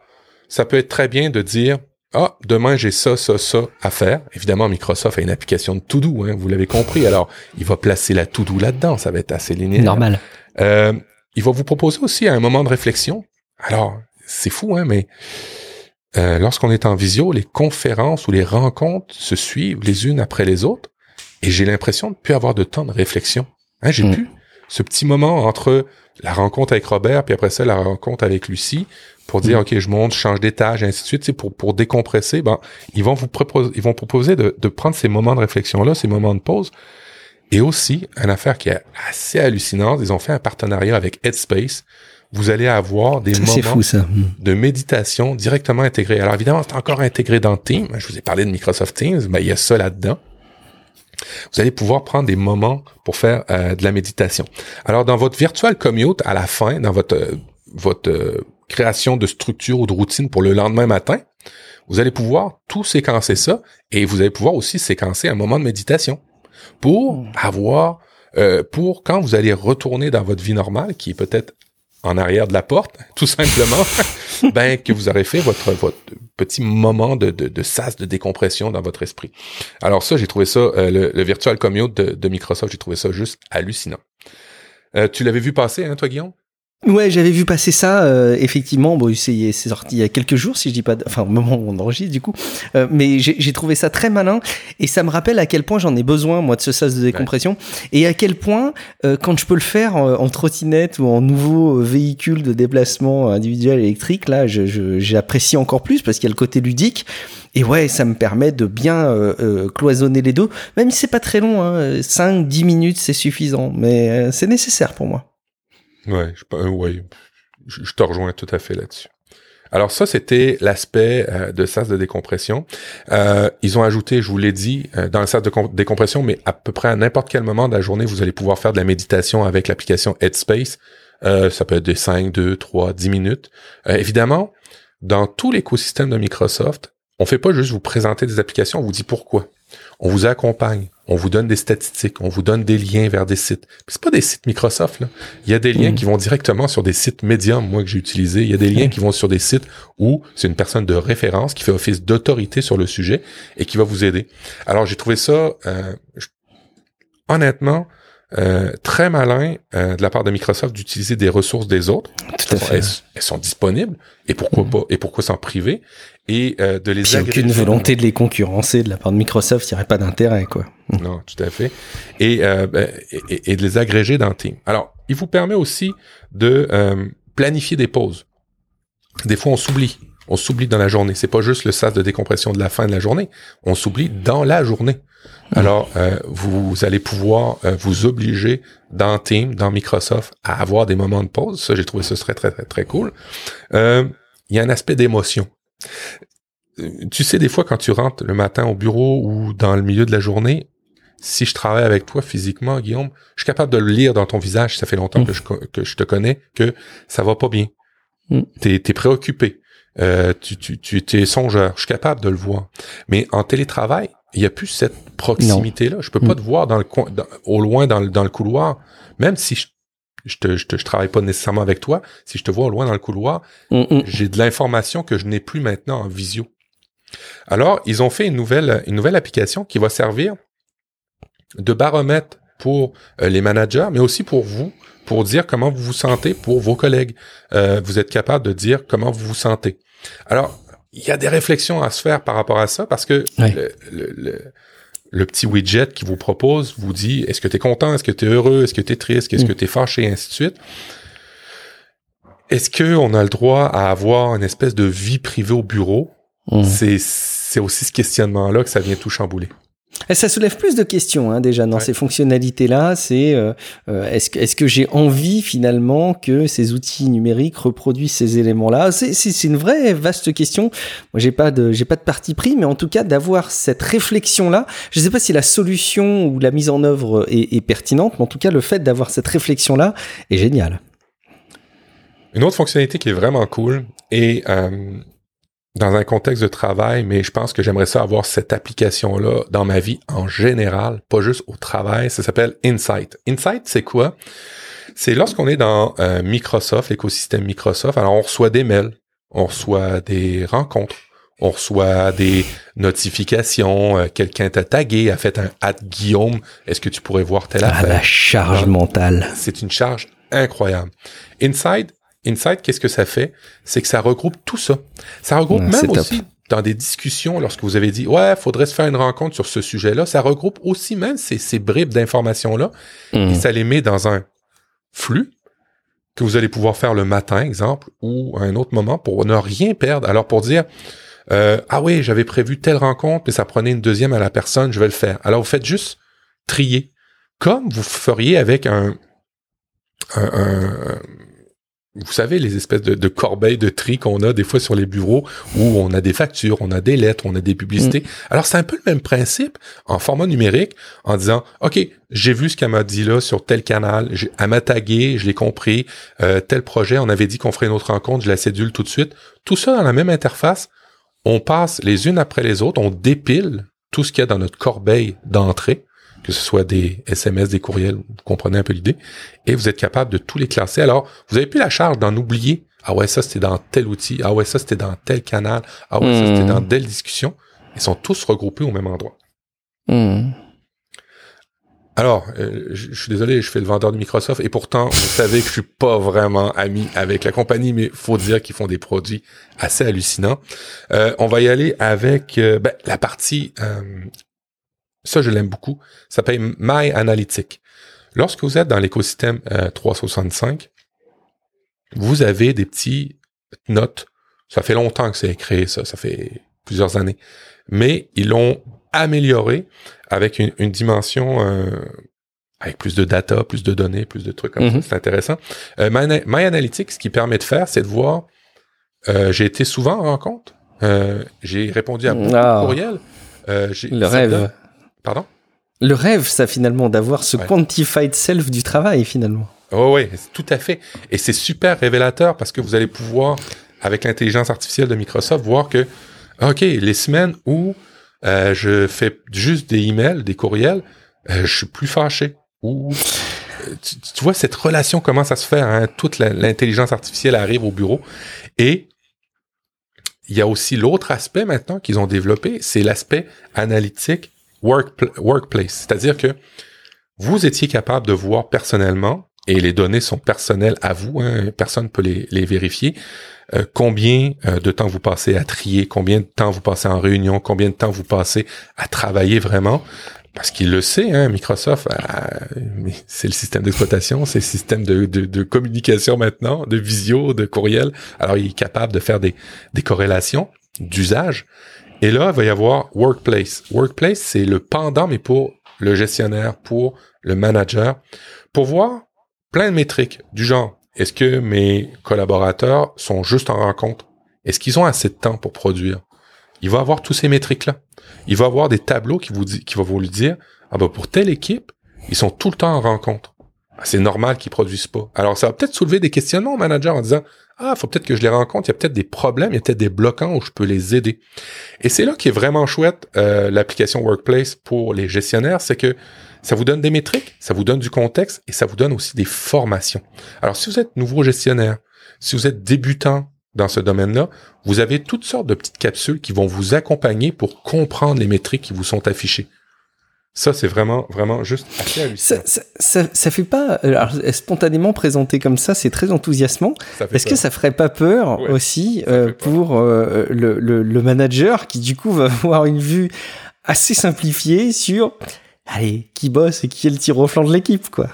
ça peut être très bien de dire, ah, demain j'ai ça, ça, ça à faire. Évidemment, Microsoft a une application de to-do, hein, vous l'avez compris. Alors, il va placer la to-do là-dedans, ça va être assez linéaire. Normal. Euh, il va vous proposer aussi un moment de réflexion. Alors, c'est fou, hein, mais euh, lorsqu'on est en visio, les conférences ou les rencontres se suivent les unes après les autres, et j'ai l'impression de plus avoir de temps de réflexion. Hein, j'ai mm. pu ce petit moment entre la rencontre avec Robert, puis après ça, la rencontre avec Lucie, pour dire, mm. OK, je monte, je change d'étage, et ainsi de suite, pour, pour décompresser, ben, ils vont vous proposer, ils vont proposer de, de prendre ces moments de réflexion-là, ces moments de pause. Et aussi, une affaire qui est assez hallucinante, ils ont fait un partenariat avec Headspace. Vous allez avoir des moments mm. de méditation directement intégrés. Alors évidemment, c'est encore intégré dans Teams. Je vous ai parlé de Microsoft Teams, mais il y a ça là-dedans vous allez pouvoir prendre des moments pour faire euh, de la méditation. Alors, dans votre virtual commute, à la fin, dans votre, euh, votre euh, création de structure ou de routine pour le lendemain matin, vous allez pouvoir tout séquencer ça et vous allez pouvoir aussi séquencer un moment de méditation pour hmm. avoir, pour quand vous allez retourner dans votre vie normale, qui est peut-être en arrière de la porte, tout simplement, ben que vous aurez fait votre, votre petit moment de, de, de sas de décompression dans votre esprit. Alors ça, j'ai trouvé ça, euh, le, Virtual Commute de, Microsoft, j'ai trouvé ça juste hallucinant. Euh, tu l'avais vu passer, hein, toi, Guillaume? Ouais, j'avais vu passer ça, euh, effectivement. Bon, c'est sorti il y a quelques jours, si je dis pas, enfin au moment où on enregistre du coup. Euh, mais j'ai trouvé ça très malin et ça me rappelle à quel point j'en ai besoin moi de ce sas de décompression et à quel point euh, quand je peux le faire en, trottinette ou en nouveau véhicule de déplacement individuel électrique, là, j'apprécie encore plus parce qu'il y a le côté ludique. Et ouais, ça me permet de bien cloisonner les deux, même si c'est pas très long, hein, 5-10 minutes c'est suffisant, mais c'est nécessaire pour moi. Ouais, je, euh, ouais, je, te rejoins tout à fait là-dessus. Alors ça, c'était l'aspect euh, de sas de décompression. Euh, ils ont ajouté, je vous l'ai dit, dans le sas de décompression, mais à peu près à n'importe quel moment de la journée, vous allez pouvoir faire de la méditation avec l'application Headspace. ça peut être de 5, 2, 3, 10 minutes. évidemment, dans tout l'écosystème de Microsoft, on fait pas juste vous présenter des applications, on vous dit pourquoi. On vous accompagne, on vous donne des statistiques, on vous donne des liens vers des sites. C'est pas des sites Microsoft là. Il y a des liens mm. qui vont directement sur des sites Medium, moi que j'ai utilisé. Il y a des liens qui vont sur des sites où c'est une personne de référence qui fait office d'autorité sur le sujet et qui va vous aider. Alors j'ai trouvé ça euh, honnêtement euh, très malin euh, de la part de Microsoft d'utiliser des ressources des autres. Tout à fait. Elles, sont disponibles et pourquoi mm. pas et pourquoi s'en priver? Et euh, de les Puis aucune volonté de les concurrencer de la part de Microsoft, il n'y aurait pas d'intérêt quoi. Mm. Non, tout à fait. Et, ben, et, et, de les agréger dans Team. Alors, il vous permet aussi de planifier des pauses. Des fois, on s'oublie. On s'oublie dans la journée. C'est pas juste le sas de décompression de la fin de la journée. On s'oublie dans la journée. Alors, euh, vous, allez pouvoir euh, vous obliger dans Team, dans Microsoft, à avoir des moments de pause. Ça, j'ai trouvé ça serait très, très, très cool. Euh, il y a un aspect d'émotion. Tu sais, des fois, quand tu rentres le matin au bureau ou dans le milieu de la journée, si je travaille avec toi physiquement, Guillaume, je suis capable de le lire dans ton visage, ça fait longtemps que, je, que je te connais, que ça va pas bien. Mm. T'es es préoccupé. tu, tu, tu es songeur. Je suis capable de le voir. Mais en télétravail, il n'y a plus cette proximité-là. Je peux pas mm. te voir dans le coin, au loin dans le, dans le couloir, même si je, je, te, je, te, je travaille pas nécessairement avec toi. Si je te vois au loin dans le couloir, mm, mm. j'ai de l'information que je n'ai plus maintenant en visio. Alors, ils ont fait une nouvelle, une nouvelle application qui va servir de baromètre pour euh, les managers, mais aussi pour vous, pour dire comment vous vous sentez pour vos collègues. Euh, vous êtes capable de dire comment vous vous sentez. Alors, il y a des réflexions à se faire par rapport à ça parce que le, petit widget qui vous propose vous dit est-ce que tu es content, est-ce que tu es heureux, est-ce que tu es triste, est-ce que mm. tu es fâché, et ainsi de suite. Est-ce qu'on a le droit à avoir une espèce de vie privée au bureau? Mm. C'est aussi ce questionnement-là que ça vient tout chambouler. Et ça soulève plus de questions hein, déjà dans ces fonctionnalités-là. C'est euh, euh, est-ce que, est que j'ai envie finalement que ces outils numériques reproduisent ces éléments-là? C'est une vraie vaste question. Moi, j'ai pas de j'ai pas de parti pris, mais en tout cas d'avoir cette réflexion-là. Je ne sais pas si la solution ou la mise en œuvre est, est pertinente, mais en tout cas le fait d'avoir cette réflexion-là est génial. Une autre fonctionnalité qui est vraiment cool et euh, dans un contexte de travail, mais je pense que j'aimerais ça avoir cette application-là dans ma vie en général, pas juste au travail. Ça s'appelle Insight. Insight, c'est quoi? C'est lorsqu'on est dans euh, Microsoft, l'écosystème Microsoft, alors on reçoit des mails, on reçoit des rencontres, on reçoit des notifications, euh, quelqu'un t'a tagué, a fait un at Guillaume, est-ce que tu pourrais voir telle ah, la charge mentale. C'est une charge incroyable. Inside, Insight, qu'est-ce que ça fait? C'est que ça regroupe tout ça. Ça regroupe même aussi dans des discussions, lorsque vous avez dit, ouais, faudrait se faire une rencontre sur ce sujet-là, ça regroupe aussi même ces, ces bribes d'informations-là mm. et ça les met dans un flux que vous allez pouvoir faire le matin, exemple, ou à un autre moment pour ne rien perdre. Alors pour dire, euh, ah oui, j'avais prévu telle rencontre, mais ça prenait une deuxième à la personne, je vais le faire. Alors vous faites juste trier, comme vous feriez avec un, un, un vous savez, les espèces de, corbeilles de tri qu'on a des fois sur les bureaux où on a des factures, on a des lettres, on a des publicités. Mm. Alors, c'est un peu le même principe en format numérique en disant, OK, j'ai vu ce qu'elle m'a dit là sur tel canal, elle m'a tagué, je l'ai compris, euh, tel projet, on avait dit qu'on ferait une autre rencontre, je la cédule tout de suite. Tout ça dans la même interface, on passe les unes après les autres, on dépile tout ce qu'il y a dans notre corbeille d'entrée que ce soit des SMS, des courriels, vous comprenez un peu l'idée, et vous êtes capable de tous les classer. Alors, vous avez plus la charge d'en oublier. Ah ouais, ça c'était dans tel outil. Ah ouais, ça c'était dans tel canal. Ah ouais, ça c'était hmm. dans telle discussion. Ils sont tous regroupés au même endroit. Hmm. Alors, euh, je, suis désolé, je fais le vendeur de Microsoft et pourtant, vous savez que je suis pas vraiment ami avec la compagnie, mais faut dire qu'ils font des produits assez hallucinants. Euh, on va y aller avec euh, ben, la partie ça, je l'aime beaucoup. Ça s'appelle My Analytic. Lorsque vous êtes dans l'écosystème 365, euh, vous avez des petits notes. Ça fait longtemps que c'est créé, ça. Ça fait plusieurs années. Mais ils l'ont amélioré avec une, dimension euh, avec plus de data, plus de données, plus de trucs comme ça. Mm-hmm. C'est intéressant. Euh, My, Analytics, ce qui permet de faire, c'est de voir. j'ai été souvent en rencontre. j'ai répondu à beaucoup de ah. courriels. le rêve. Pardon? Le rêve, ça finalement, d'avoir ce quantified self du travail finalement. Oh, oui, tout à fait. Et c'est super révélateur parce que vous allez pouvoir, avec l'intelligence artificielle de Microsoft, voir que, OK, les semaines où euh, je fais juste des emails, des courriels, euh, je suis plus fâché. Ou euh, tu, vois cette relation commence à se faire. Hein? Toute l'intelligence artificielle arrive au bureau et il y a aussi l'autre aspect maintenant qu'ils ont développé, c'est l'aspect analytique workplace. C'est-à-dire que vous étiez capable de voir personnellement, et les données sont personnelles à vous, hein, personne ne peut les, vérifier, euh, combien euh, de temps vous passez à trier, combien de temps vous passez en réunion, combien de temps vous passez à travailler vraiment. Parce qu'il le sait, hein, Microsoft, euh, c'est le système d'exploitation, c'est le système de, de, communication maintenant, de visio, de courriel. Alors, il est capable de faire des, des corrélations d'usage. Et là, il va y avoir Workplace. Workplace, c'est le pendant, mais pour le gestionnaire, pour le manager, pour voir plein de métriques du genre, est-ce que mes collaborateurs sont juste en rencontre? Est-ce qu'ils ont assez de temps pour produire? Il va avoir tous ces métriques-là. Il va avoir des tableaux qui vous dit, qui va vous dire, ah ben pour telle équipe, ils sont tout le temps en rencontre. Ah, c'est normal qu'ils produisent pas. Alors ça va peut-être soulever des questionnements au manager en disant, ah, faut peut-être que je les rencontre. Il y a peut-être des problèmes, il y a peut-être des bloquants où je peux les aider. Et c'est là qui est vraiment chouette euh, l'application Workplace pour les gestionnaires, c'est que ça vous donne des métriques, ça vous donne du contexte et ça vous donne aussi des formations. Alors, si vous êtes nouveau gestionnaire, si vous êtes débutant dans ce domaine-là, vous avez toutes sortes de petites capsules qui vont vous accompagner pour comprendre les métriques qui vous sont affichées. Ça, c'est vraiment, vraiment juste assez ça, ça, ça, ça, fait pas, alors, spontanément présenté comme ça, c'est très enthousiasmant. Est-ce que ça ferait pas peur aussi euh, pour euh, le, le, le, manager qui du coup va avoir une vue assez simplifiée sur allez, qui bosse et qui est le tir au flanc de l'équipe, quoi.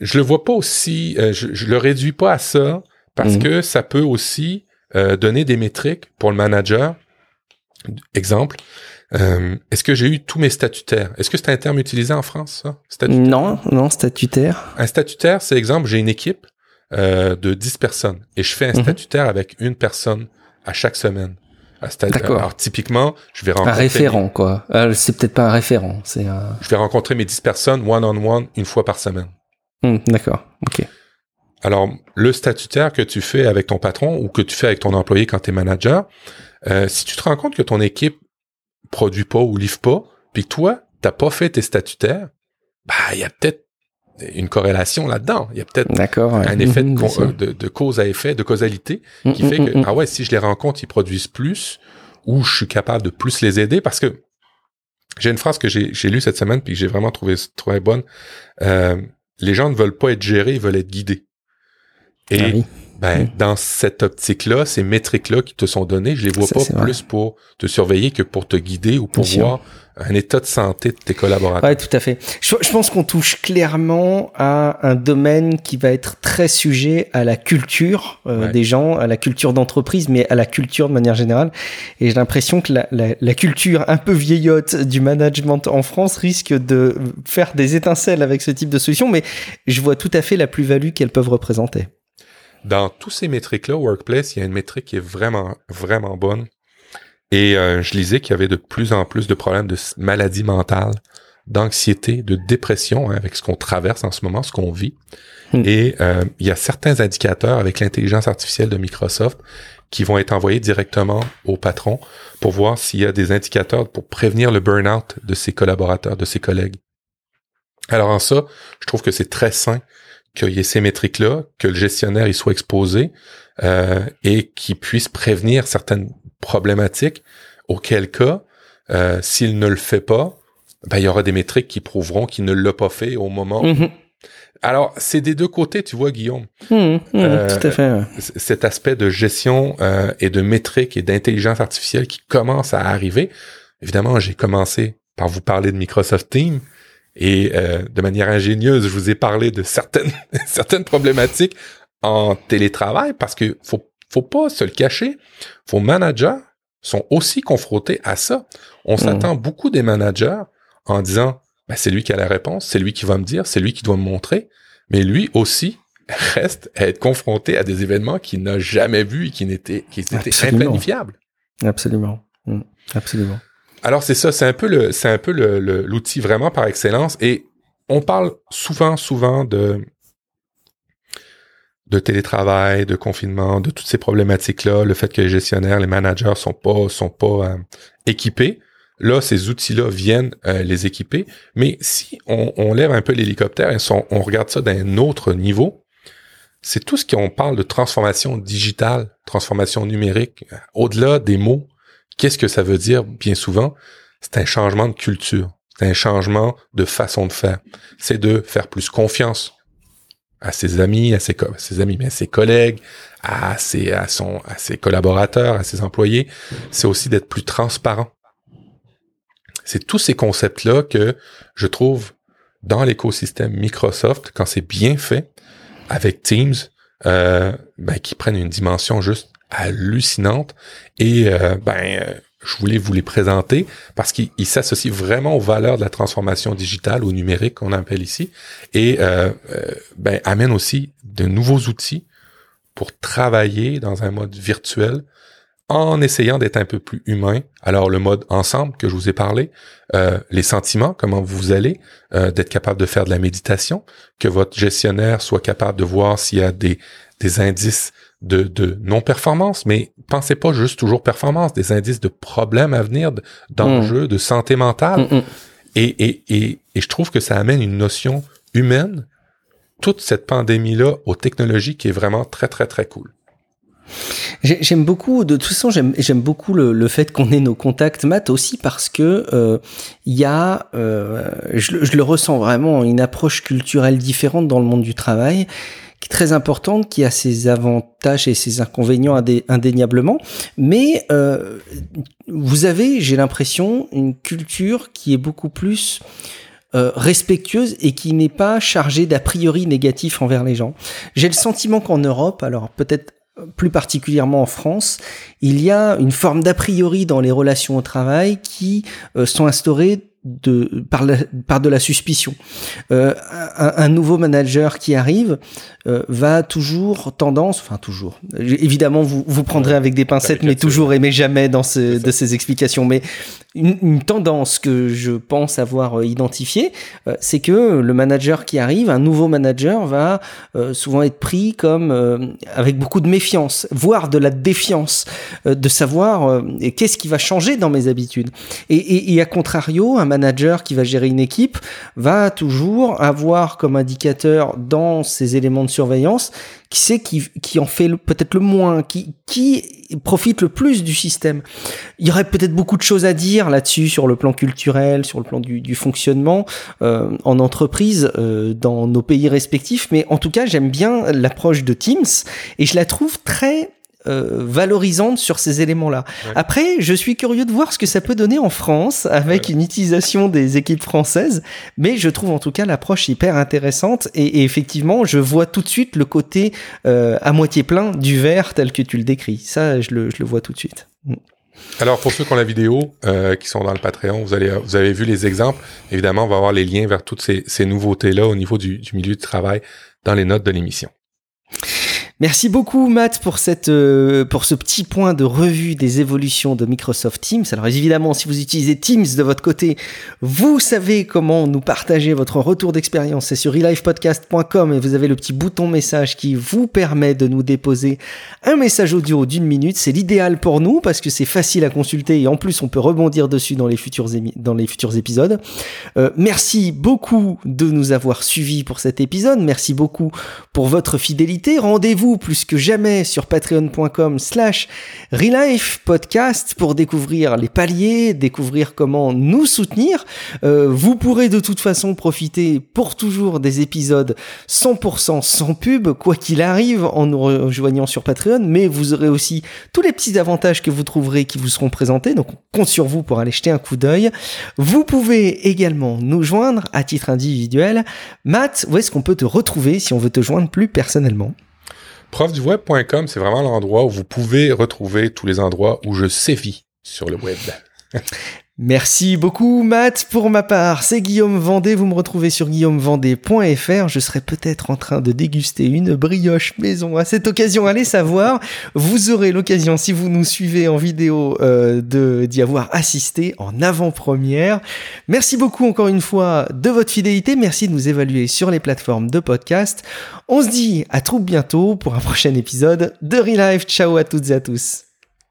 Je le vois pas aussi, euh, je, le réduis pas à ça parce mhm. que ça peut aussi euh, donner des métriques pour le manager. Exemple, euh, est-ce que j'ai eu tous mes statutaires? Est-ce que c'est un terme utilisé en France, ça? Non, non, statutaire. Un statutaire, c'est exemple, j'ai une équipe de 10 personnes et je fais un mhm. statutaire avec une personne à chaque semaine. D'accord. Alors, typiquement, je vais rencontrer... Un référent, quoi. Euh, c'est peut-être pas un référent, c'est un... Je vais rencontrer mes 10 personnes one-on-one une fois par semaine. Hmm, d'accord, ok. Alors, le statutaire que tu fais avec ton patron ou que tu fais avec ton employé quand tu es manager, euh, si tu te rends compte que ton équipe produit pas ou livre pas, puis toi, t'as pas fait tes statutaires, bah, il y a peut-être une corrélation là-dedans. Il y a peut-être un effet mhm, euh, de, cause à effet, de causalité, mm, qui mm, fait que, mm, ah ouais, si je les rencontre, ils produisent plus, ou je suis capable de plus les aider, parce que j'ai une phrase que j'ai lue cette semaine, puis que j'ai vraiment trouvé, trouvé bonne. Euh, les gens ne veulent pas être gérés, ils veulent être guidés. Et ah ben, dans cette optique-là, ces métriques-là qui te sont données, je les vois pas plus pour te surveiller que pour te guider ou pour voir un état de santé de tes collaborateurs. Oui, tout à fait. Je, pense qu'on touche clairement à un domaine qui va être très sujet à la culture euh, des gens, à la culture d'entreprise, mais à la culture de manière générale. Et j'ai l'impression que la, la, la, culture un peu vieillotte du management en France risque de faire des étincelles avec ce type de solution, mais je vois tout à fait la plus-value qu'elles peuvent représenter. Dans tous ces métriques-là, Workplace, il y a une métrique qui est vraiment, vraiment bonne et euh, je lisais qu'il y avait de plus en plus de problèmes de maladie mentale, d'anxiété, de dépression hein, avec ce qu'on traverse en ce moment, ce qu'on vit. Hmm. Et euh, il y a certains indicateurs avec l'intelligence artificielle de Microsoft qui vont être envoyés directement au patron pour voir s'il y a des indicateurs pour prévenir le burn-out de ses collaborateurs, de ses collègues. Alors en ça, je trouve que c'est très sain qu'il y ait ces métriques-là, que le gestionnaire y soit exposé euh, et qu'il puisse prévenir certaines problématique, auquel cas, euh, s'il ne le fait pas, ben, il y aura des métriques qui prouveront qu'il ne l'a pas fait au moment. Mm-hmm. Alors, c'est des deux côtés, tu vois, Guillaume. Mm-hmm. Euh, tout à fait. Cet aspect de gestion euh, et de métrique et d'intelligence artificielle qui commence à arriver. Évidemment, j'ai commencé par vous parler de Microsoft Teams et de manière ingénieuse, je vous ai parlé de certaines certaines problématiques en télétravail parce que faut faut pas se le cacher. Vos managers sont aussi confrontés à ça. On hmm. s'attend beaucoup des managers en disant, ben, c'est lui qui a la réponse, c'est lui qui va me dire, c'est lui qui doit me montrer. Mais lui aussi reste à être confronté à des événements qu'il n'a jamais vus et qui n'étaient, qui étaient implanifiables. Absolument. Hmm. Absolument. Alors c'est ça, c'est un peu le, c'est un peu l'outil vraiment par excellence. Et on parle souvent, souvent de de télétravail, de confinement, de toutes ces problématiques-là, le fait que les gestionnaires, les managers sont pas sont pas euh, équipés. Là, ces outils-là viennent euh, les équiper. Mais si on, lève un peu l'hélicoptère et on regarde ça d'un autre niveau, c'est tout ce qu'on parle de transformation digitale, transformation numérique, au-delà des mots. Qu'est-ce que ça veut dire? Bien souvent? C'est un changement de culture. C'est un changement de façon de faire. C'est de faire plus confiance à ses amis, à ses, ses amis, mais à ses collègues, à ses, à son, à ses collaborateurs, à ses employés. C'est aussi d'être plus transparent. C'est tous ces concepts-là que je trouve dans l'écosystème Microsoft, quand c'est bien fait, avec Teams, euh, ben, qui prennent une dimension juste hallucinante. Et euh, ben, euh, je voulais vous les présenter parce qu'ils s'associent vraiment aux valeurs de la transformation digitale, ou numérique qu'on appelle ici, et euh, euh, ben, amènent aussi de nouveaux outils pour travailler dans un mode virtuel en essayant d'être un peu plus humain. Alors le mode ensemble que je vous ai parlé, euh, les sentiments, comment vous allez, euh, d'être capable de faire de la méditation, que votre gestionnaire soit capable de voir s'il y a des, des indices de, de non-performance, mais pensez pas juste toujours performance, des indices de problèmes à venir, d'enjeux, mm. de santé mentale. Mm, mm. Et, et, et, et je trouve que ça amène une notion humaine, toute cette pandémie-là, aux technologies qui est vraiment très, très, très cool. J'aime beaucoup, de toute façon, j'aime beaucoup le, le, fait qu'on ait nos contacts maths aussi parce que euh, il y a, euh, je, je, le ressens vraiment, une approche culturelle différente dans le monde du travail qui est très importante, qui a ses avantages et ses inconvénients indéniablement. Mais euh, vous avez, j'ai l'impression, une culture qui est beaucoup plus euh, respectueuse et qui n'est pas chargée d'a priori négatif envers les gens. J'ai le sentiment qu'en Europe, alors peut-être plus particulièrement en France, il y a une forme d'a priori dans les relations au travail qui euh, sont instaurées de par, par de la suspicion. Euh, un, un, nouveau manager qui arrive euh, va toujours tendance, enfin toujours, évidemment vous vous prendrez avec des pincettes, mais toujours et mais jamais dans ce, de ces explications. Mais une, tendance que je pense avoir euh, identifiée, euh, c'est que le manager qui arrive, un nouveau manager, va souvent être pris comme avec beaucoup de méfiance, voire de la défiance, de savoir qu'est-ce qui va changer dans mes habitudes. Et à contrario, un manager qui va gérer une équipe va toujours avoir comme indicateur dans ses éléments de surveillance, qui sait qui, qui en fait peut-être le moins, qui, qui profite le plus du système. Il y aurait peut-être beaucoup de choses à dire là-dessus sur le plan culturel, sur le plan du, du fonctionnement euh, en entreprise euh, dans nos pays respectifs, mais en tout cas j'aime bien l'approche de Teams et je la trouve très euh, valorisante sur ces éléments-là. Après, je suis curieux de voir ce que ça peut donner en France avec une utilisation des équipes françaises, mais je trouve en tout cas l'approche hyper intéressante et, effectivement, je vois tout de suite le côté euh, à moitié plein du verre tel que tu le décris. Ça, je le, je le vois tout de suite. Mm. Alors pour ceux qui ont la vidéo, euh, qui sont dans le Patreon, vous allez, vous avez vu les exemples. Évidemment, on va avoir les liens vers toutes ces, ces nouveautés-là au niveau du, du milieu du travail dans les notes de l'émission. Merci beaucoup Matt pour cette euh, pour ce petit point de revue des évolutions de Microsoft Teams. Alors évidemment, si vous utilisez Teams de votre côté, vous savez comment nous partager votre retour d'expérience. C'est sur relivepodcast.com et vous avez le petit bouton message qui vous permet de nous déposer un message audio d'une minute. C'est l'idéal pour nous parce que c'est facile à consulter et en plus on peut rebondir dessus dans les futurs dans les futurs épisodes. Euh, merci beaucoup de nous avoir suivis pour cet épisode. Merci beaucoup pour votre fidélité. Rendez-vous plus que jamais sur patreon.com slash relife podcast pour découvrir les paliers, découvrir comment nous soutenir. Euh, vous pourrez de toute façon profiter pour toujours des épisodes 100% sans pub, quoi qu'il arrive, en nous rejoignant sur Patreon, mais vous aurez aussi tous les petits avantages que vous trouverez qui vous seront présentés, donc on compte sur vous pour aller jeter un coup d'œil. Vous pouvez également nous joindre à titre individuel. Matt, où est-ce qu'on peut te retrouver si on veut te joindre plus personnellement? Profduweb.com, c'est vraiment l'endroit où vous pouvez retrouver tous les endroits où je sévis sur le web. Merci beaucoup Matt. Pour ma part, c'est Guillaume Vendée. Vous me retrouvez sur guillaumevendée.fr. Je serai peut-être en train de déguster une brioche maison à cette occasion. Allez savoir. Vous aurez l'occasion, si vous nous suivez en vidéo, euh, de d'y avoir assisté en avant-première. Merci beaucoup encore une fois de votre fidélité. Merci de nous évaluer sur les plateformes de podcast. On se dit à tout bientôt pour un prochain épisode de Relife. Ciao à toutes et à tous.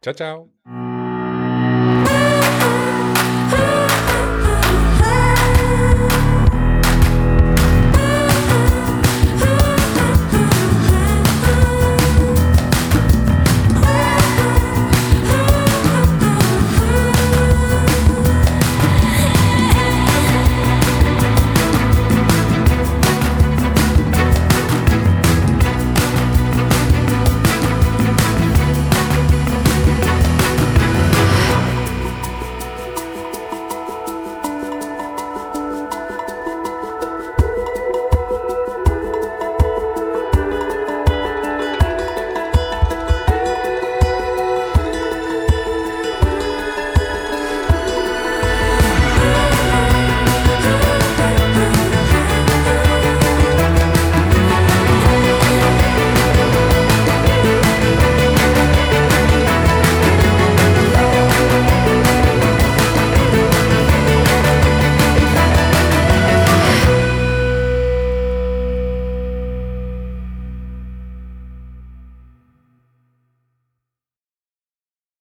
Ciao ciao.